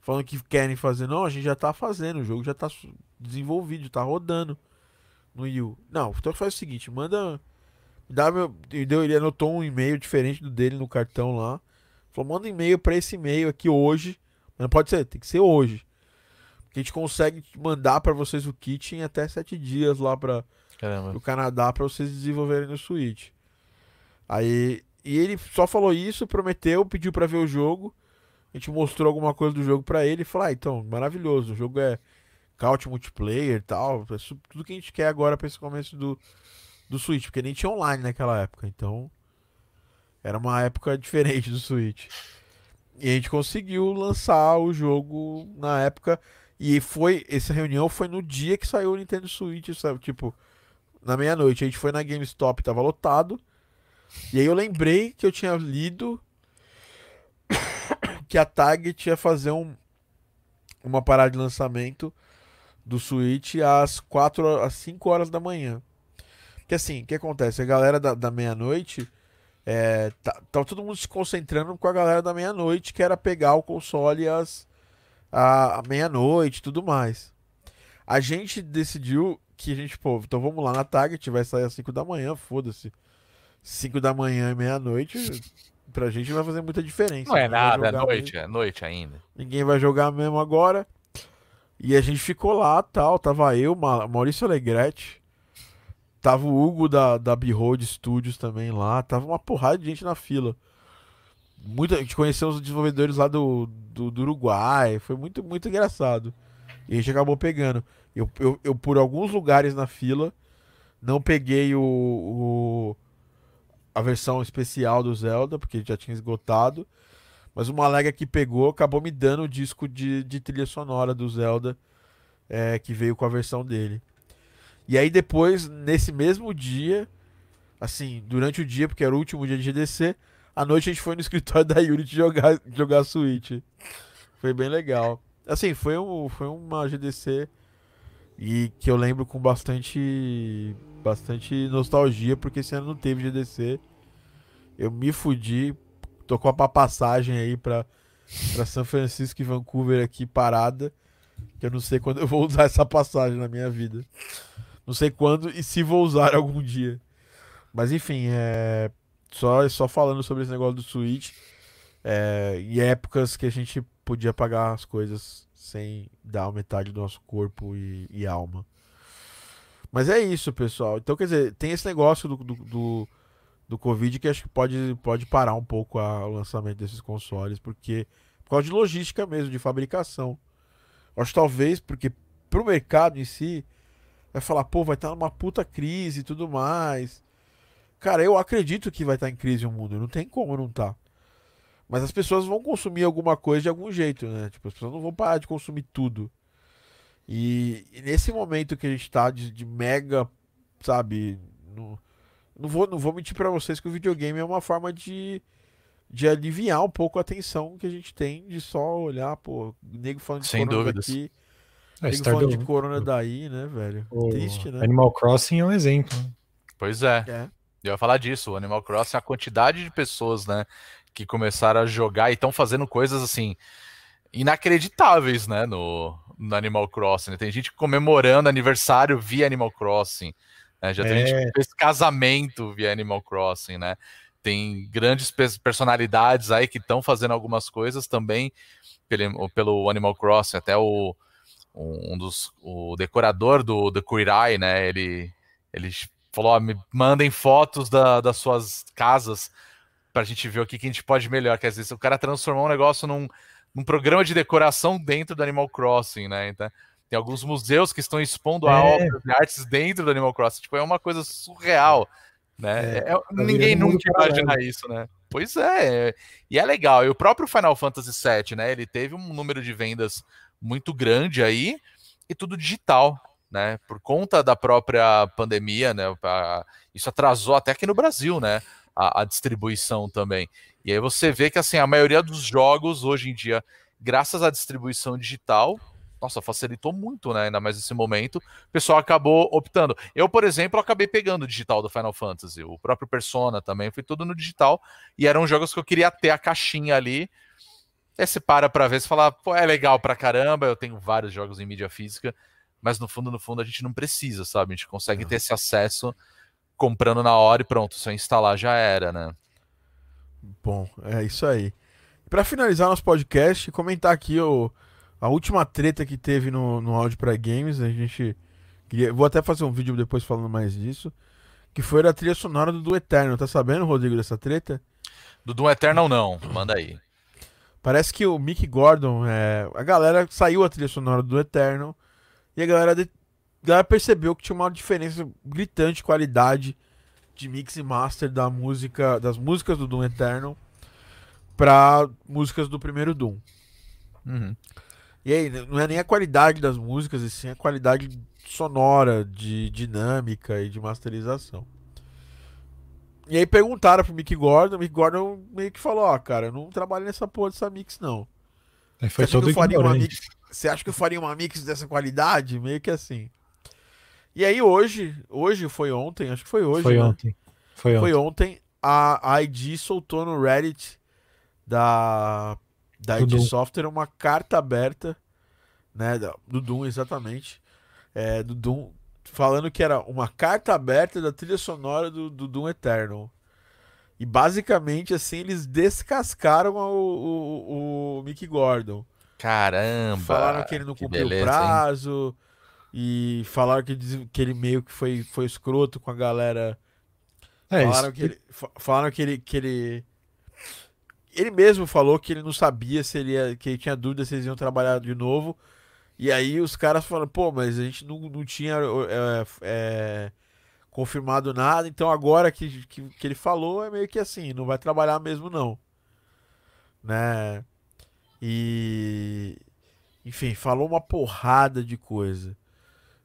falando que querem fazer. Não, a gente já tá fazendo, o jogo já tá desenvolvido, tá rodando no Yu. Não, então faz o seguinte, manda. Dá meu, ele deu- ele anotou um e-mail diferente do dele no cartão lá. Falou, manda um e-mail pra esse e-mail aqui hoje. Mas não pode ser, tem que ser hoje. Porque a gente consegue mandar pra vocês o kit em até sete dias lá Caramba. pro Canadá pra vocês desenvolverem no Switch. Aí, e ele só falou isso, prometeu, pediu pra ver o jogo. A gente mostrou alguma coisa do jogo pra ele e falou: "Ah, então, maravilhoso, o jogo é couch multiplayer e tal, é tudo que a gente quer agora pra esse começo do do Switch, porque nem tinha online naquela época, então era uma época *laughs* diferente do Switch. E a gente conseguiu lançar o jogo na época e foi essa reunião foi no dia que saiu o Nintendo Switch, sabe? Tipo, na meia-noite. A gente foi na GameStop, tava lotado. E aí eu lembrei que eu tinha lido *coughs* que a Target ia fazer um, uma parada de lançamento do Switch às 4 às 5 horas da manhã. Que assim, o que acontece? A galera da, da meia-noite é, tá, tava todo mundo se concentrando com a galera da meia-noite, que era pegar o console às à, à meia-noite tudo mais. A gente decidiu que a gente, pô, então vamos lá na Target, vai sair às 5 da manhã, foda-se. 5 da manhã e meia-noite, pra gente não vai fazer muita diferença. Não é Ninguém nada, é noite, é noite ainda. Ninguém vai jogar mesmo agora. E a gente ficou lá, tal. Tava eu, Ma- Maurício Alegretti. Tava o Hugo da, da Behold Studios também lá. Tava uma porrada de gente na fila. Muita, a gente conheceu os desenvolvedores lá do, do, do Uruguai. Foi muito, muito engraçado. E a gente acabou pegando. Eu, eu, eu, por alguns lugares na fila, não peguei o, o- a versão especial do Zelda, porque já tinha esgotado. Mas uma lega que pegou acabou me dando o disco de, de trilha sonora do Zelda, é, que veio com a versão dele. E aí depois, nesse mesmo dia, assim, durante o dia, porque era o último dia de GDC, à noite a gente foi no *laughs* escritório da Unity jogar, jogar Switch. Foi bem legal. Assim, foi, um, foi uma GDC e que eu lembro com bastante bastante nostalgia, porque esse ano não teve GDC. Eu me fudi, tô com a passagem aí pra, pra São Francisco e Vancouver aqui parada, que eu não sei quando eu vou usar essa passagem na minha vida. Não sei quando e se vou usar algum dia. Mas enfim, é só, só falando sobre esse negócio do Switch. É, em épocas que a gente podia pagar as coisas sem dar metade do nosso corpo e, e alma. Mas é isso, pessoal. Então, quer dizer, tem esse negócio do, do, do, do Covid que acho que pode, pode parar um pouco a- o lançamento desses consoles, porque por causa de logística mesmo, de fabricação. Acho talvez porque pro mercado em si vai falar, pô, vai estar numa puta crise e tudo mais. Cara, eu acredito que vai estar em crise o mundo, não tem como não tá. Mas as pessoas vão consumir alguma coisa de algum jeito, né? Tipo, as pessoas não vão parar de consumir tudo. E, e nesse momento que a gente tá de, de mega, sabe? Não, não, vou, não vou mentir pra vocês que o videogame é uma forma de, de aliviar um pouco a tensão que a gente tem de só olhar, pô, nego falando de Sem corona dúvidas. daqui, É, nego falando de né? corona daí, né, velho? O Triste, né? Animal Crossing é um exemplo. né? Pois é. É. Eu ia falar disso, o Animal Crossing, a quantidade de pessoas, né, que começaram a jogar e estão fazendo coisas assim inacreditáveis, né, no, no Animal Crossing. Tem gente comemorando aniversário via Animal Crossing. né, Já tem É. gente que fez casamento via Animal Crossing, né? Tem grandes pe- personalidades aí que estão fazendo algumas coisas também pelo, pelo Animal Crossing, até o um dos o decorador do The Eye, né? Ele ele falou: ó, me mandem fotos da- das suas casas pra gente ver o que, que a gente pode melhorar. Quer dizer, o cara transformou um negócio num, num programa de decoração dentro do Animal Crossing, né? Então, tem alguns museus que estão expondo a É. obras de artes dentro do Animal Crossing. Tipo, é uma coisa surreal, né? É- ninguém virando um mundo nunca imaginar isso, né? Pois é, é, e é legal. E o próprio Final Fantasy VII, né? Ele teve um número de vendas muito grande aí e tudo digital, né? Por conta da própria pandemia, né? a- Isso atrasou até aqui no Brasil, né? A, a distribuição também. E aí você vê que assim a maioria dos jogos hoje em dia, graças à distribuição digital, nossa, facilitou muito, né? Ainda mais nesse momento, o pessoal acabou optando. Eu, por exemplo, acabei pegando o digital do Final Fantasy, o próprio Persona também, foi tudo no digital, e eram jogos que eu queria ter a caixinha ali Aí você para pra ver e fala, pô, é legal pra caramba, eu tenho vários jogos em mídia física, mas no fundo, no fundo, a gente não precisa, sabe? A gente consegue ter esse acesso comprando na hora e pronto, se eu instalar já era, né? Bom, é isso aí. Pra finalizar nosso podcast, comentar aqui o, a última treta que teve no, no Áudio pra Games. A gente. Queria, vou até fazer um vídeo depois falando mais disso. Que foi a trilha sonora do Do Eterno. Tá sabendo, Rodrigo, dessa treta? Do Doom Eternal não, manda aí. Parece que o Mick Gordon, é, a galera saiu a trilha sonora do Eterno e a galera, de- a galera percebeu que tinha uma diferença gritante de qualidade de mix e master da música, das músicas do Doom Eternal para músicas do primeiro Doom. Uhum. E aí, não é nem a qualidade das músicas, e sim a qualidade sonora, de dinâmica e de masterização. E aí perguntaram pro Mick Gordon, o Mick Gordon meio que falou, ó, cara, eu não trabalho nessa porra dessa mix, não. Aí foi Você acha, que todo eu faria uma mix, você acha que eu faria uma mix dessa qualidade? Meio que assim. E aí hoje, hoje foi ontem, acho que foi hoje, Foi né? ontem. Foi ontem. Foi ontem, a a ID soltou no Reddit da, da ID Doom. Software uma carta aberta, né, do Doom, exatamente, é, do Doom, falando que era uma carta aberta da trilha sonora do, do Doom Eternal. E basicamente, assim, eles descascaram o, o, o Mick Gordon. Caramba! Falaram que ele não que cumpriu o beleza, hein? E falaram que, que ele meio que foi, foi escroto com a galera É, falaram isso. que ele, fa- falaram que ele, que ele. Ele mesmo falou que ele não sabia se ele ia, que ele tinha dúvida se eles iam trabalhar de novo. E aí os caras falaram, pô, mas a gente não, não tinha é, é, confirmado nada, então agora que, que, que ele falou é meio que assim, não vai trabalhar mesmo não. Né? E. Enfim, falou uma porrada de coisa.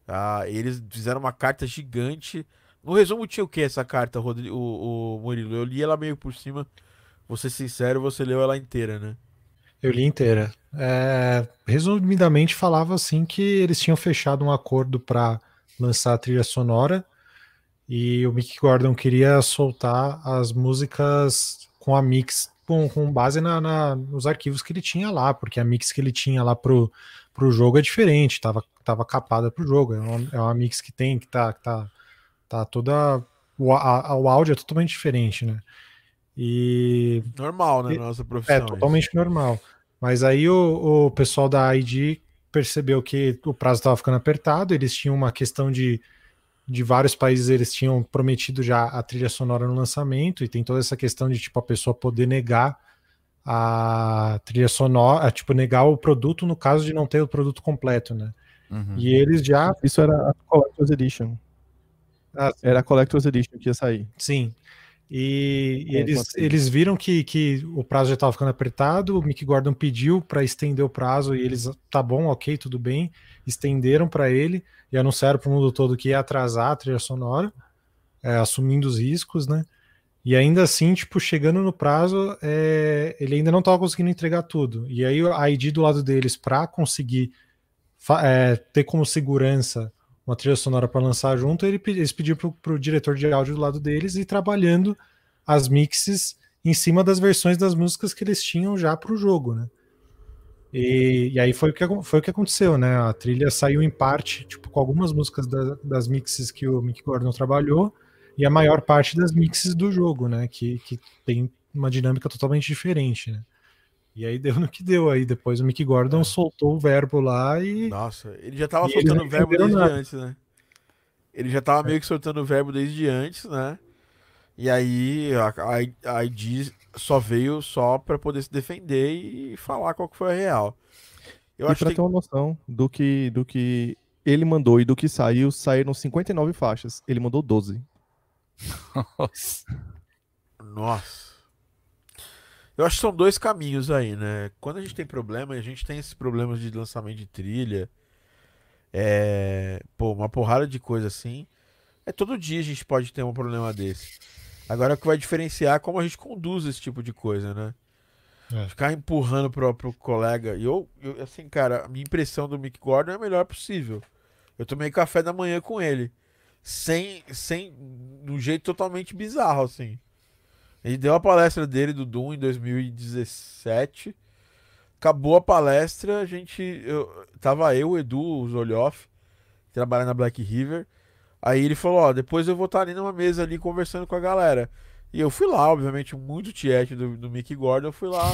Ah, eles fizeram uma carta gigante. No resumo tinha o que essa carta, Rodri- o, o Murilo? Eu li ela meio por cima. Vou ser sincero, você leu ela inteira, né? Eu li inteira. É, resumidamente, falava assim que eles tinham fechado um acordo para lançar a trilha sonora e o Mick Gordon queria soltar as músicas com a mix com, com base na, na- nos arquivos que ele tinha lá, porque a mix que ele tinha lá pro, pro jogo é diferente, tava, tava capada pro jogo. É uma, é uma mix que tem, que tá, que tá, tá toda. O, a- o áudio é totalmente diferente, né? E Normal, né? E- nossa profissão. é isso. totalmente normal. Mas aí o, o pessoal da ID percebeu que o prazo estava ficando apertado, eles tinham uma questão de, de vários países, eles tinham prometido já a trilha sonora no lançamento, e tem toda essa questão de tipo a pessoa poder negar a trilha sonora, tipo, negar o produto no caso de não ter o produto completo, né? Uhum. E eles já, Isso era a Collector's Edition. Ah, Era a Collector's Edition que ia sair. sim. E, e É, eles, eles viram que, que o prazo já estava ficando apertado, o Mick Gordon pediu para estender o prazo e eles, tá bom, ok, tudo bem, estenderam para ele e anunciaram para o mundo todo que ia atrasar a trilha sonora, é, assumindo os riscos, né? E ainda assim, tipo, chegando no prazo, é, ele ainda não estava conseguindo entregar tudo. E aí a ID do lado deles, para conseguir é, ter como segurança uma trilha sonora para lançar junto, ele, eles pediram para o diretor de áudio do lado deles e trabalhando as mixes em cima das versões das músicas que eles tinham já para o jogo, né? E, e aí foi o, que, foi o que aconteceu, né? A trilha saiu em parte, tipo, com algumas músicas da- das mixes que o Mick Gordon trabalhou e a maior parte das mixes do jogo, né? Que, que tem uma dinâmica totalmente diferente, né? E aí deu no que deu aí. Depois o Mick Gordon É. soltou o verbo lá e Nossa, ele já tava E soltando não verbo desde nada. antes, né? Ele já tava meio que soltando o verbo desde antes, né? E aí a, a, ID só veio só pra poder se defender e falar qual que foi a real. Eu e acho pra que ter uma noção do que, do que ele mandou e do que saiu, saíram 59 faixas. Ele mandou 12. Nossa. Nossa. Eu acho que são dois caminhos aí, né? Quando a gente tem problema, a gente tem esses problemas de lançamento de trilha. É. Pô, uma porrada de coisa assim. É todo dia a gente pode ter um problema desse. Agora o que vai diferenciar é como a gente conduz esse tipo de coisa, né? É. Ficar empurrando pro, pro colega. E eu, eu, assim, cara, a minha impressão do Mick Gordon é a melhor possível. Eu tomei café da manhã com ele. Sem. sem. de um jeito totalmente bizarro, assim. Ele deu a palestra dele do Doom em 2017. acabou a palestra, a gente. Eu, tava eu, o Edu, o Zolioff, que trabalha na Black River. Aí ele falou, ó, depois eu vou estar ali numa mesa ali conversando com a galera. E eu fui lá, obviamente, muito tiete do, do Mickey Gordon, eu fui lá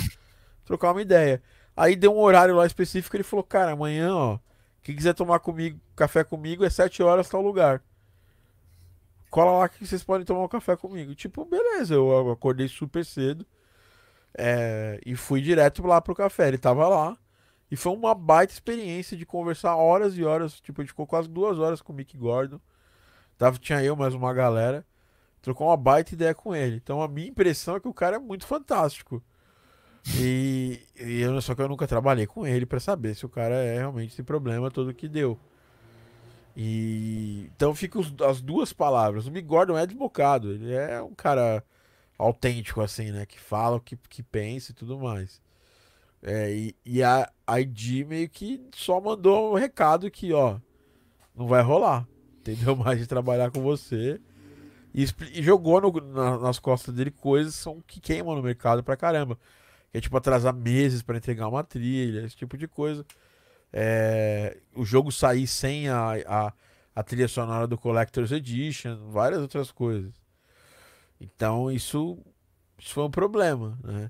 trocar uma ideia. Aí deu um horário lá específico, ele falou, cara, amanhã, ó, quem quiser tomar comigo, café comigo, é 7 horas tal lugar. Cola lá que vocês podem tomar um café comigo. Tipo, beleza, eu acordei super cedo. É, e fui direto lá pro café. Ele tava lá. E foi uma baita experiência de conversar horas e horas. Tipo, a gente ficou quase duas horas com o Mick Gordon. Tava, tinha eu mais uma galera. Trocou uma baita ideia com ele. Então a minha impressão é que o cara é muito fantástico. E, e eu, só que eu nunca trabalhei com ele para saber se o cara é realmente esse problema todo que deu. E então ficam as duas palavras. O Mick Gordon é desbocado. Ele é um cara autêntico, assim, né? Que fala o que, que pensa e tudo mais. É, e, e a ID meio que só mandou um recado que, ó, não vai rolar. Entendeu? *laughs* Mais de trabalhar com você. E, e jogou no, na, nas costas dele coisas são, que queimam no mercado pra caramba. Que é tipo atrasar meses para entregar uma trilha, esse tipo de coisa. É, o jogo sair sem a, a, a trilha sonora do Collector's Edition, várias outras coisas. Então isso, isso foi um problema, né?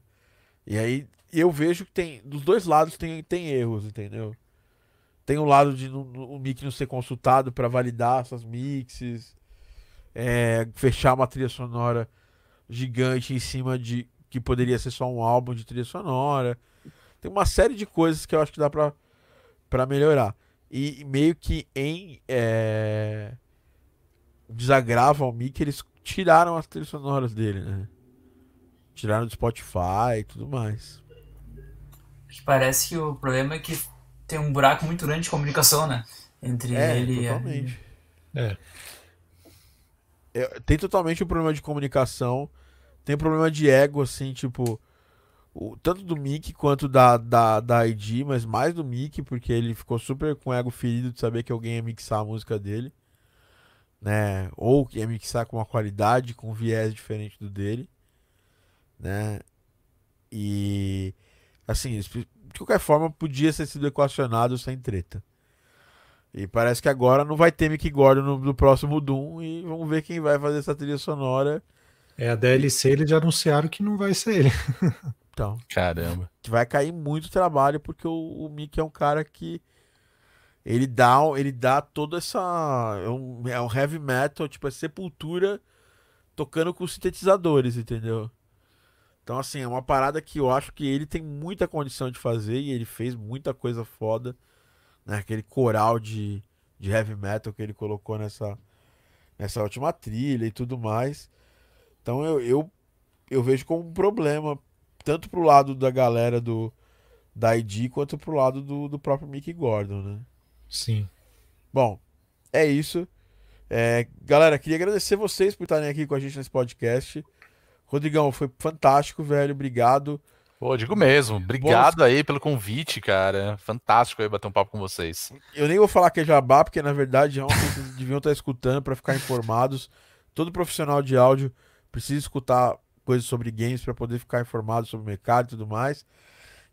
E aí eu vejo que tem dos dois lados tem, tem erros, entendeu? Tem o lado de no, o mic não ser consultado para validar essas mixes, é, fechar uma trilha sonora gigante em cima de que poderia ser só um álbum de trilha sonora. Tem uma série de coisas que eu acho que dá para para melhorar. E meio que em é, desagravo ao Mickey, eles tiraram as trilhas sonoras dele, né? Tiraram do Spotify e tudo mais. Parece que o problema é que tem um buraco muito grande de comunicação, né? Entre é, ele totalmente. e a... É. é. Tem totalmente um problema de comunicação. Tem um problema de ego, assim, tipo. O, tanto do Mickey quanto da, da, da ID, mas mais do Mickey, porque ele ficou super com ego ferido de saber que alguém ia mixar a música dele né? Ou que ia mixar com uma qualidade, com um viés diferente do dele, né? E assim, de qualquer forma, podia ter sido equacionado sem treta. E parece que agora não vai ter Mick Gordon no, no, próximo Doom e vamos ver quem vai fazer essa trilha sonora. É, a DLC eles já anunciaram que não vai ser ele. *laughs* Então. Caramba. Que vai cair muito trabalho porque o, o Mick é um cara que ele dá, ele dá toda essa. É um, é um heavy metal, tipo, é sepultura tocando com sintetizadores, entendeu? Então, assim, é uma parada que eu acho que ele tem muita condição de fazer e ele fez muita coisa foda. Né? Aquele coral de, de heavy metal que ele colocou nessa, nessa última trilha e tudo mais. Então eu, eu, eu vejo como um problema, tanto pro lado da galera do da ID quanto pro lado do, do próprio Mick Gordon, né? Sim. Bom, é isso. É, galera, queria agradecer vocês por estarem aqui com a gente nesse podcast. Rodrigão, foi fantástico, velho. Obrigado. Pô, digo mesmo. Obrigado aí pelo convite, cara. Fantástico aí bater um papo com vocês. Eu nem vou falar que é jabá, porque na verdade é coisa que vocês deviam estar escutando para ficar informados. Todo profissional de áudio precisa escutar coisas sobre games para poder ficar informado sobre o mercado e tudo mais.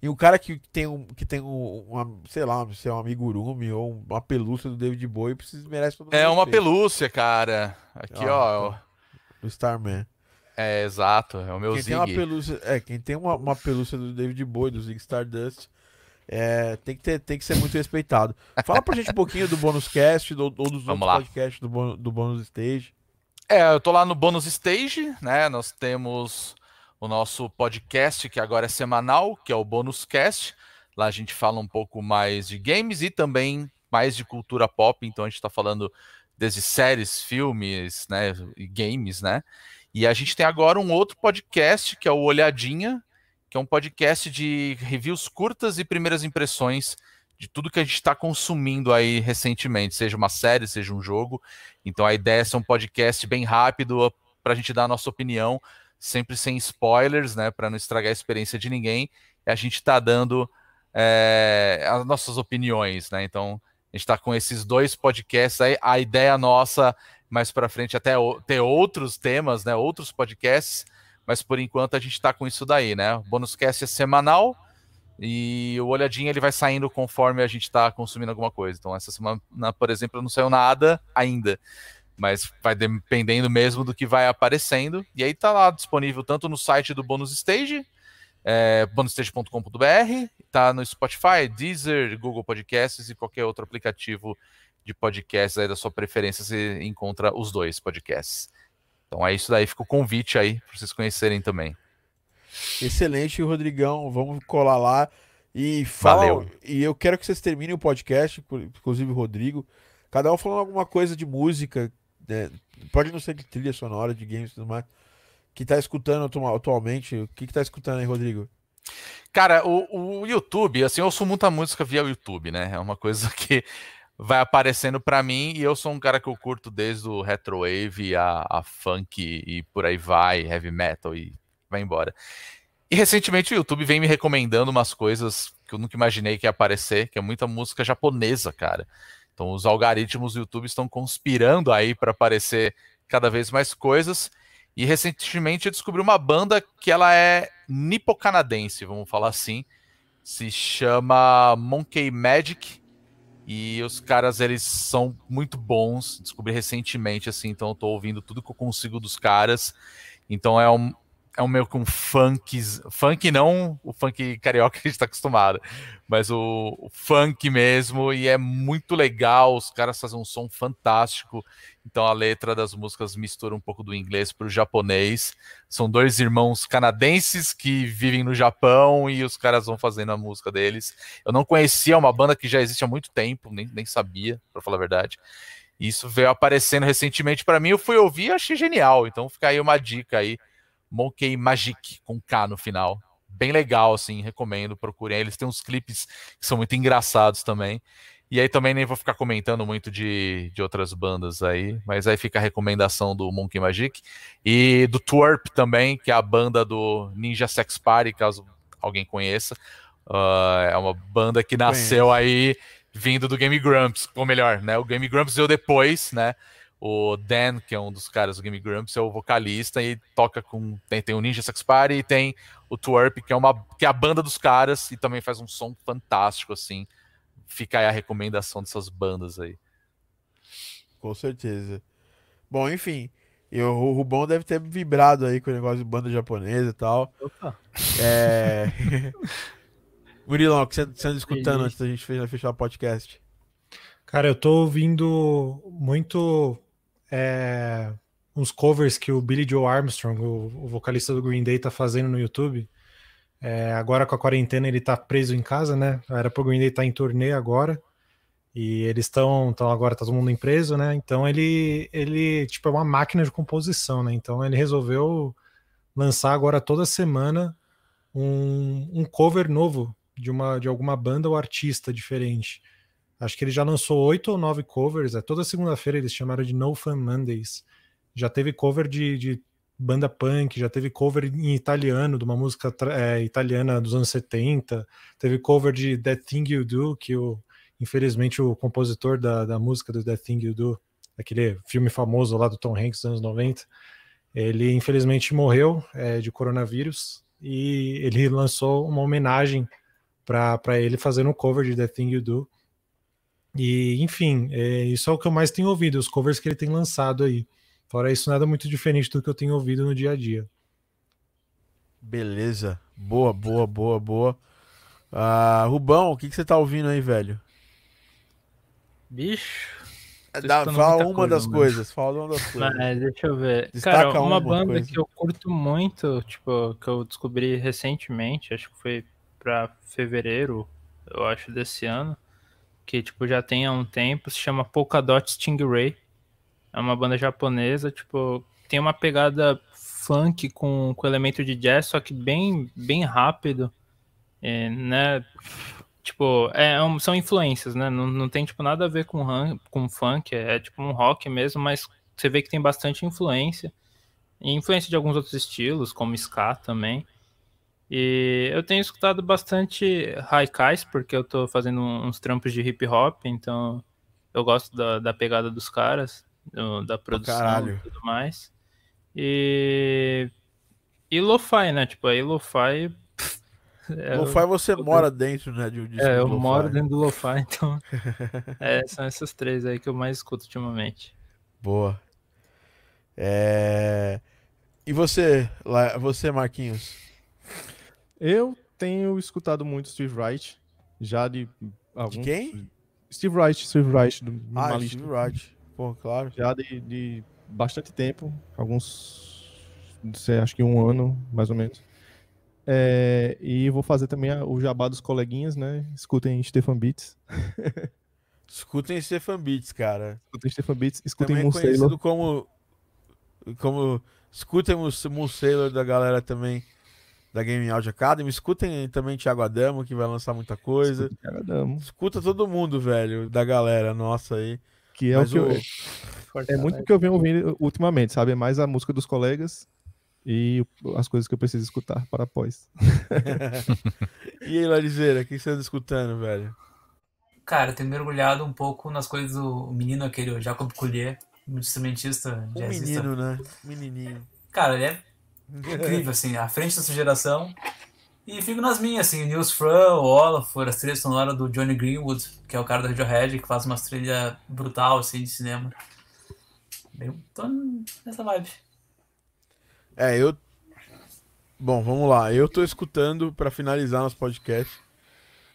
E o cara que tem um, que tem um, uma, sei lá, se é um amigurumi ou uma pelúcia do David Bowie, precisa merece todo É uma pelúcia, cara. Aqui, ó. ó do Starman. É, exato, é o meu quem Zig. Tem uma pelúcia, é, quem tem uma, uma pelúcia do David Bowie, do Zig Stardust, é, tem, que ter, tem que ser muito respeitado. Fala pra gente um pouquinho do Bônus Cast do, ou dos Vamos outros podcasts do, do Bônus Stage. É, eu tô lá no Bônus Stage, né? Nós temos o nosso podcast, que agora é semanal, que é o Bônus Cast. Lá a gente fala um pouco mais de games e também mais de cultura pop. Então a gente está falando desde séries, filmes, né, e games, né? E a gente tem agora um outro podcast que é o Olhadinha, que é um podcast de reviews curtas e primeiras impressões de tudo que a gente está consumindo aí recentemente, seja uma série, seja um jogo. Então a ideia é ser um podcast bem rápido para a gente dar a nossa opinião sempre sem spoilers, né, para não estragar a experiência de ninguém. E a gente está dando é, as nossas opiniões, né? Então a gente está com esses dois podcasts aí. A ideia nossa mais para frente até ter outros temas, né, outros podcasts, mas por enquanto a gente está com isso daí, né? O Bônus Cast é semanal E o olhadinho ele vai saindo conforme a gente está consumindo alguma coisa. Então, essa semana, por exemplo, não saiu nada ainda. Mas vai dependendo mesmo do que vai aparecendo. E aí tá lá disponível tanto no site do Bonus Stage, é, bonusstage.com.br, tá no Spotify, Deezer, Google Podcasts e qualquer outro aplicativo de podcasts aí da sua preferência, você encontra os dois podcasts. Então é isso daí, fica o convite aí para vocês conhecerem também. Excelente, Rodrigão. Vamos colar lá. E fala, Valeu. E eu quero que vocês terminem o podcast, inclusive o Rodrigo. Cada um falando alguma coisa de música. Né? Pode não ser de trilha sonora, de games e tudo mais. Que tá escutando atualmente. O que, que tá escutando aí, Rodrigo? Cara, o, o YouTube, assim, eu ouço muita música via YouTube, né? É uma coisa que vai aparecendo para mim e eu sou um cara que eu curto desde o retrowave a, a funk e por aí vai, heavy metal e vai embora. E recentemente o YouTube vem me recomendando umas coisas que eu nunca imaginei que ia aparecer, que é muita música japonesa, cara. Então os algoritmos do YouTube estão conspirando aí para aparecer cada vez mais coisas. E recentemente eu descobri uma banda que ela é nipo-canadense, vamos falar assim. Se chama Monkey Magic. E os caras, eles são muito bons. Descobri recentemente, assim, então eu tô ouvindo tudo que eu consigo dos caras. Então é um, é um meio que um funk, funk não o funk carioca *laughs* que a gente tá acostumado, mas o, o, funk mesmo, e é muito legal, os caras fazem um som fantástico, então a letra das músicas mistura um pouco do inglês para o japonês, são dois irmãos canadenses que vivem no Japão e os caras vão fazendo a música deles, eu não conhecia uma banda que já existe há muito tempo, nem, nem sabia, para falar a verdade, isso veio aparecendo recentemente para mim, eu fui ouvir e achei genial, então fica aí uma dica aí, Monkey Magic, com K no final. Bem legal, assim, recomendo, procurem. Eles têm uns clipes que são muito engraçados também. E aí também nem vou ficar comentando muito de, de outras bandas aí, mas aí fica a recomendação do Monkey Magic. E do Twerp também, que é a banda do Ninja Sex Party, caso alguém conheça. Uh, é uma banda que nasceu aí vindo do Game Grumps, ou melhor, né? O Game Grumps veio depois, né? O Dan, que é um dos caras do Game Grumps, é o vocalista e toca com. Tem, tem o Ninja Sex Party e tem o Twerp, que é, uma, que é a banda dos caras e também faz um som fantástico, assim. Fica aí a recomendação dessas bandas aí. Com certeza. Bom, enfim. Eu, o Rubão deve ter vibrado aí com o negócio de banda japonesa e tal. Opa. É. *laughs* Murilão, o que você anda escutando antes da gente fechar o podcast? Cara, eu tô ouvindo muito é, uns covers que o Billy Joe Armstrong, o, o, vocalista do Green Day, tá fazendo no YouTube. É, agora com a quarentena ele tá preso em casa, né? Era pro Green Day estar tá em turnê agora. E eles estão, então agora tá todo mundo preso, né? Então ele, ele, tipo, é uma máquina de composição, né? Então ele resolveu lançar agora toda semana um, um cover novo de uma de alguma banda ou artista diferente. Acho que ele já lançou oito ou nove covers. É, toda segunda-feira eles chamaram de No Fun Mondays. Já teve cover de, de banda punk, já teve cover em italiano, de uma música é, italiana dos anos 70. Teve cover de That Thing You Do, que o, infelizmente o compositor da, da música do That Thing You Do, aquele filme famoso lá do Tom Hanks dos anos 90, ele infelizmente morreu é, de coronavírus e ele lançou uma homenagem para ele fazendo um cover de The Thing You Do. E, enfim, é, isso é o que eu mais tenho ouvido, os covers que ele tem lançado aí. Fora isso, nada muito diferente do que eu tenho ouvido no dia a dia. Beleza. Boa, boa, boa, boa. Uh, Rubão, o que, que você tá ouvindo aí, velho? Bicho. Dá, fala uma coisa, das coisas. Fala uma das coisas. Mas deixa eu ver. Destaca Cara, uma, uma banda coisa. que eu curto muito, tipo, que eu descobri recentemente, acho que foi pra fevereiro, eu acho, desse ano que tipo já tem há um tempo, se chama Polkadot Stingray. É uma banda japonesa, tipo, tem uma pegada funk com, com elemento de jazz, só que bem bem rápido, é, né? Tipo, é, é são influências, né? Não, não tem tipo nada a ver com, com funk, é, é tipo um rock mesmo, mas você vê que tem bastante influência. E influência de alguns outros estilos, como ska também. E eu tenho escutado bastante haikais, porque eu tô fazendo uns trampos de hip hop, então eu gosto da, da pegada dos caras, do, da produção e tudo mais. E. E lo-fi, né? Tipo, aí lo-fi. É, Lo-fi você mora dentro, né? De disco É, eu de moro dentro do Lo-Fi, *laughs* então. *laughs* é, são essas três aí que eu mais escuto ultimamente. Boa. É... E você, lá- você, Marquinhos? Eu tenho escutado muito Steve Wright, já de alguns... De quem? Steve Wright, Steve Wright, do Ah. Steve Wright. Pô, claro. Já de, de bastante tempo, alguns, sei, acho que um ano, mais ou menos. É, e vou fazer também o jabá dos coleguinhas, né? Escutem Stefan Beats. *laughs* Escutem Stefan Beats, cara. Escutem Stefan Beats, escutem é Moon conhecido Sailor. como... como... Escutem o Moon Sailor da galera também da Game Audio Academy. Escutem também Thiago Adamo, que vai lançar muita coisa. Escutem Thiago Adamo, Escuta todo mundo, velho, da galera nossa aí. Que é Mas o que eu, é muito o que eu venho ouvindo ultimamente, sabe? É mais a música dos colegas e as coisas que eu preciso escutar para após. *laughs* E aí, Larizeira, o que você anda escutando, velho? Cara, eu tenho mergulhado um pouco nas coisas do menino aquele, o Jacob Collier, um instrumentista, Um jazzista. menino, né? Menininho. Cara, ele é incrível, assim, à frente da sua geração. E fico nas minhas, assim, Nils Fran, Olafur, as trilhas sonoras do Johnny Greenwood, que é o cara da Radiohead, que faz umas trilhas brutal, assim, de cinema. Eu tô nessa vibe. É, eu. Bom, vamos lá. Eu tô escutando, pra finalizar nosso podcast.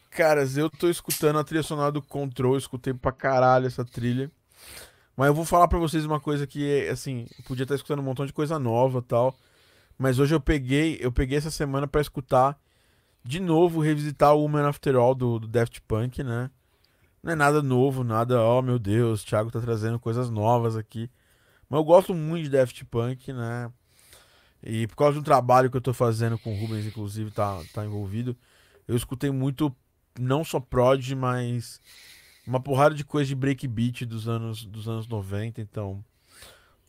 Caras, eu tô escutando a trilha sonora do Control. Escutei pra caralho essa trilha. Mas eu vou falar pra vocês uma coisa que, assim, podia estar escutando um montão de coisa nova tal. Mas hoje eu peguei, eu peguei essa semana pra escutar de novo, revisitar o Woman After All do, do Daft Punk, né? Não é nada novo, nada, oh meu Deus, o Thiago tá trazendo coisas novas aqui. Mas eu gosto muito de Daft Punk, né? E por causa do trabalho que eu tô fazendo com o Rubens, inclusive, tá, tá envolvido, eu escutei muito, não só prod, mas uma porrada de coisa de breakbeat dos anos, dos anos 90, então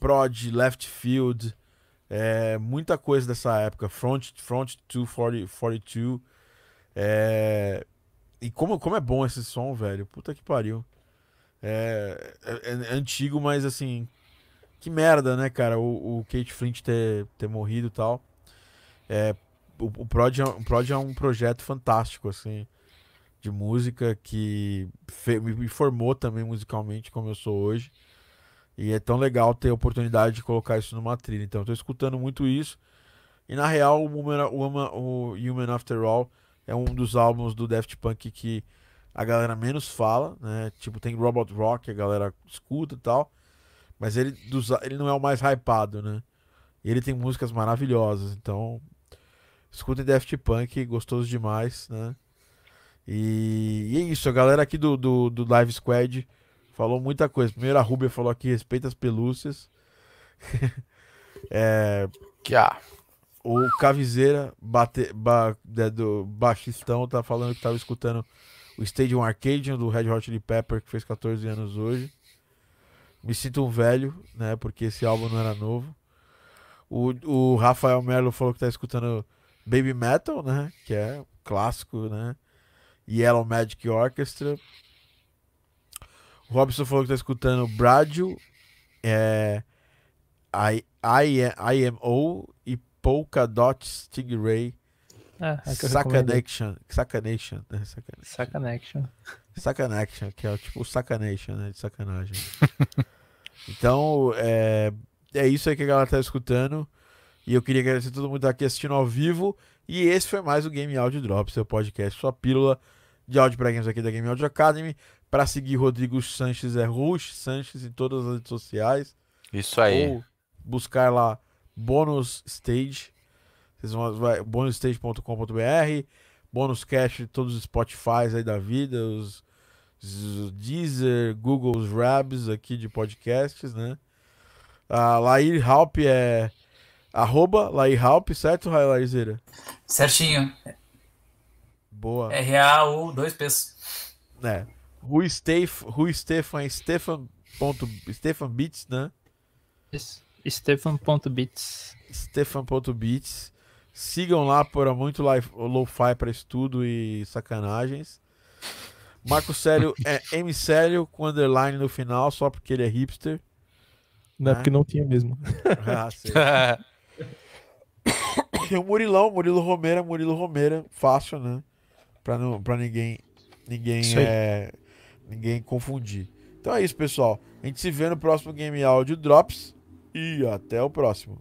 prod, left field, é, muita coisa dessa época, front, front 240, 42, é, e como, como é bom esse som, velho, puta que pariu. É, é- é antigo, mas assim, que merda, né, cara, o, o Kate Flint ter, ter morrido e tal. É, o, o, Prod é, o Prod é um projeto fantástico, assim, de música que me formou também musicalmente como eu sou hoje. E é tão legal ter a oportunidade de colocar isso numa trilha. Então tô escutando muito isso. E na real, o Human- o Human After All é um dos álbuns do Daft Punk que a galera menos fala, né? Tipo, tem Robot Rock, a galera escuta e tal. Mas ele, dos, ele não é o mais hypado, né? E ele tem músicas maravilhosas. Então, escutem Daft Punk, gostoso demais, né? E, e é isso, a galera aqui do, do, do Live Squad falou muita coisa. Primeiro a Rubia falou aqui, respeita as pelúcias. *laughs* é, Que ah, o Cavizeira, bate, ba, é, do baixistão, tá falando que tava escutando o Stadium Arcadian do Red Hot Chili Pepper, que fez 14 anos hoje. Me sinto um velho, né? Porque esse álbum não era novo. O, o Rafael Merlo falou que tá escutando Baby Metal, né? Que é clássico, né? Yellow Magic Orchestra. O Robson falou que tá escutando Bradio, é, I, I, IMO e Polka Dot Stingray É, é. Sacanation. Sacanation, né? Sacanection. Sacanation, que é o tipo sacanation, né? De sacanagem. *laughs* então, é, é isso aí que a galera tá escutando. E eu queria agradecer a todo mundo que tá aqui assistindo ao vivo. E esse foi mais o Game Audio Drop, seu podcast, sua pílula de áudio para games aqui da Game Audio Academy. Para seguir Rodrigo Sanches é Rush Sanches em todas as redes sociais. isso aí. Ou buscar lá Bônus Stage. Vocês vão vai, bonusstage.com.br, Bônus Cash, todos os Spotify aí da vida, os, os Deezer, Google, os Rabs aqui de podcasts, né? A Lair Halp é arroba Lair Halp, certo, Lairzeira? Certinho. Boa. R-A-U, dois P's. É. Rui Stef, Rui Stefan, Stefan, ponto, Stefan Beats, né? Isso. Stefan.bits. Stefan.beats. Sigam lá por muito lo-fi para estudo e sacanagens. Marco Célio *laughs* é M Célio com underline no final, só porque ele é hipster. Não é É. porque não tinha mesmo. *laughs* Ah, sei. tem o Murilão, Murilo Romeira, Murilo Romeira, fácil, né? Pra, não, pra ninguém, ninguém, é, ninguém confundir. Então é isso, pessoal. A gente se vê no próximo Game Audio Drops e até o próximo.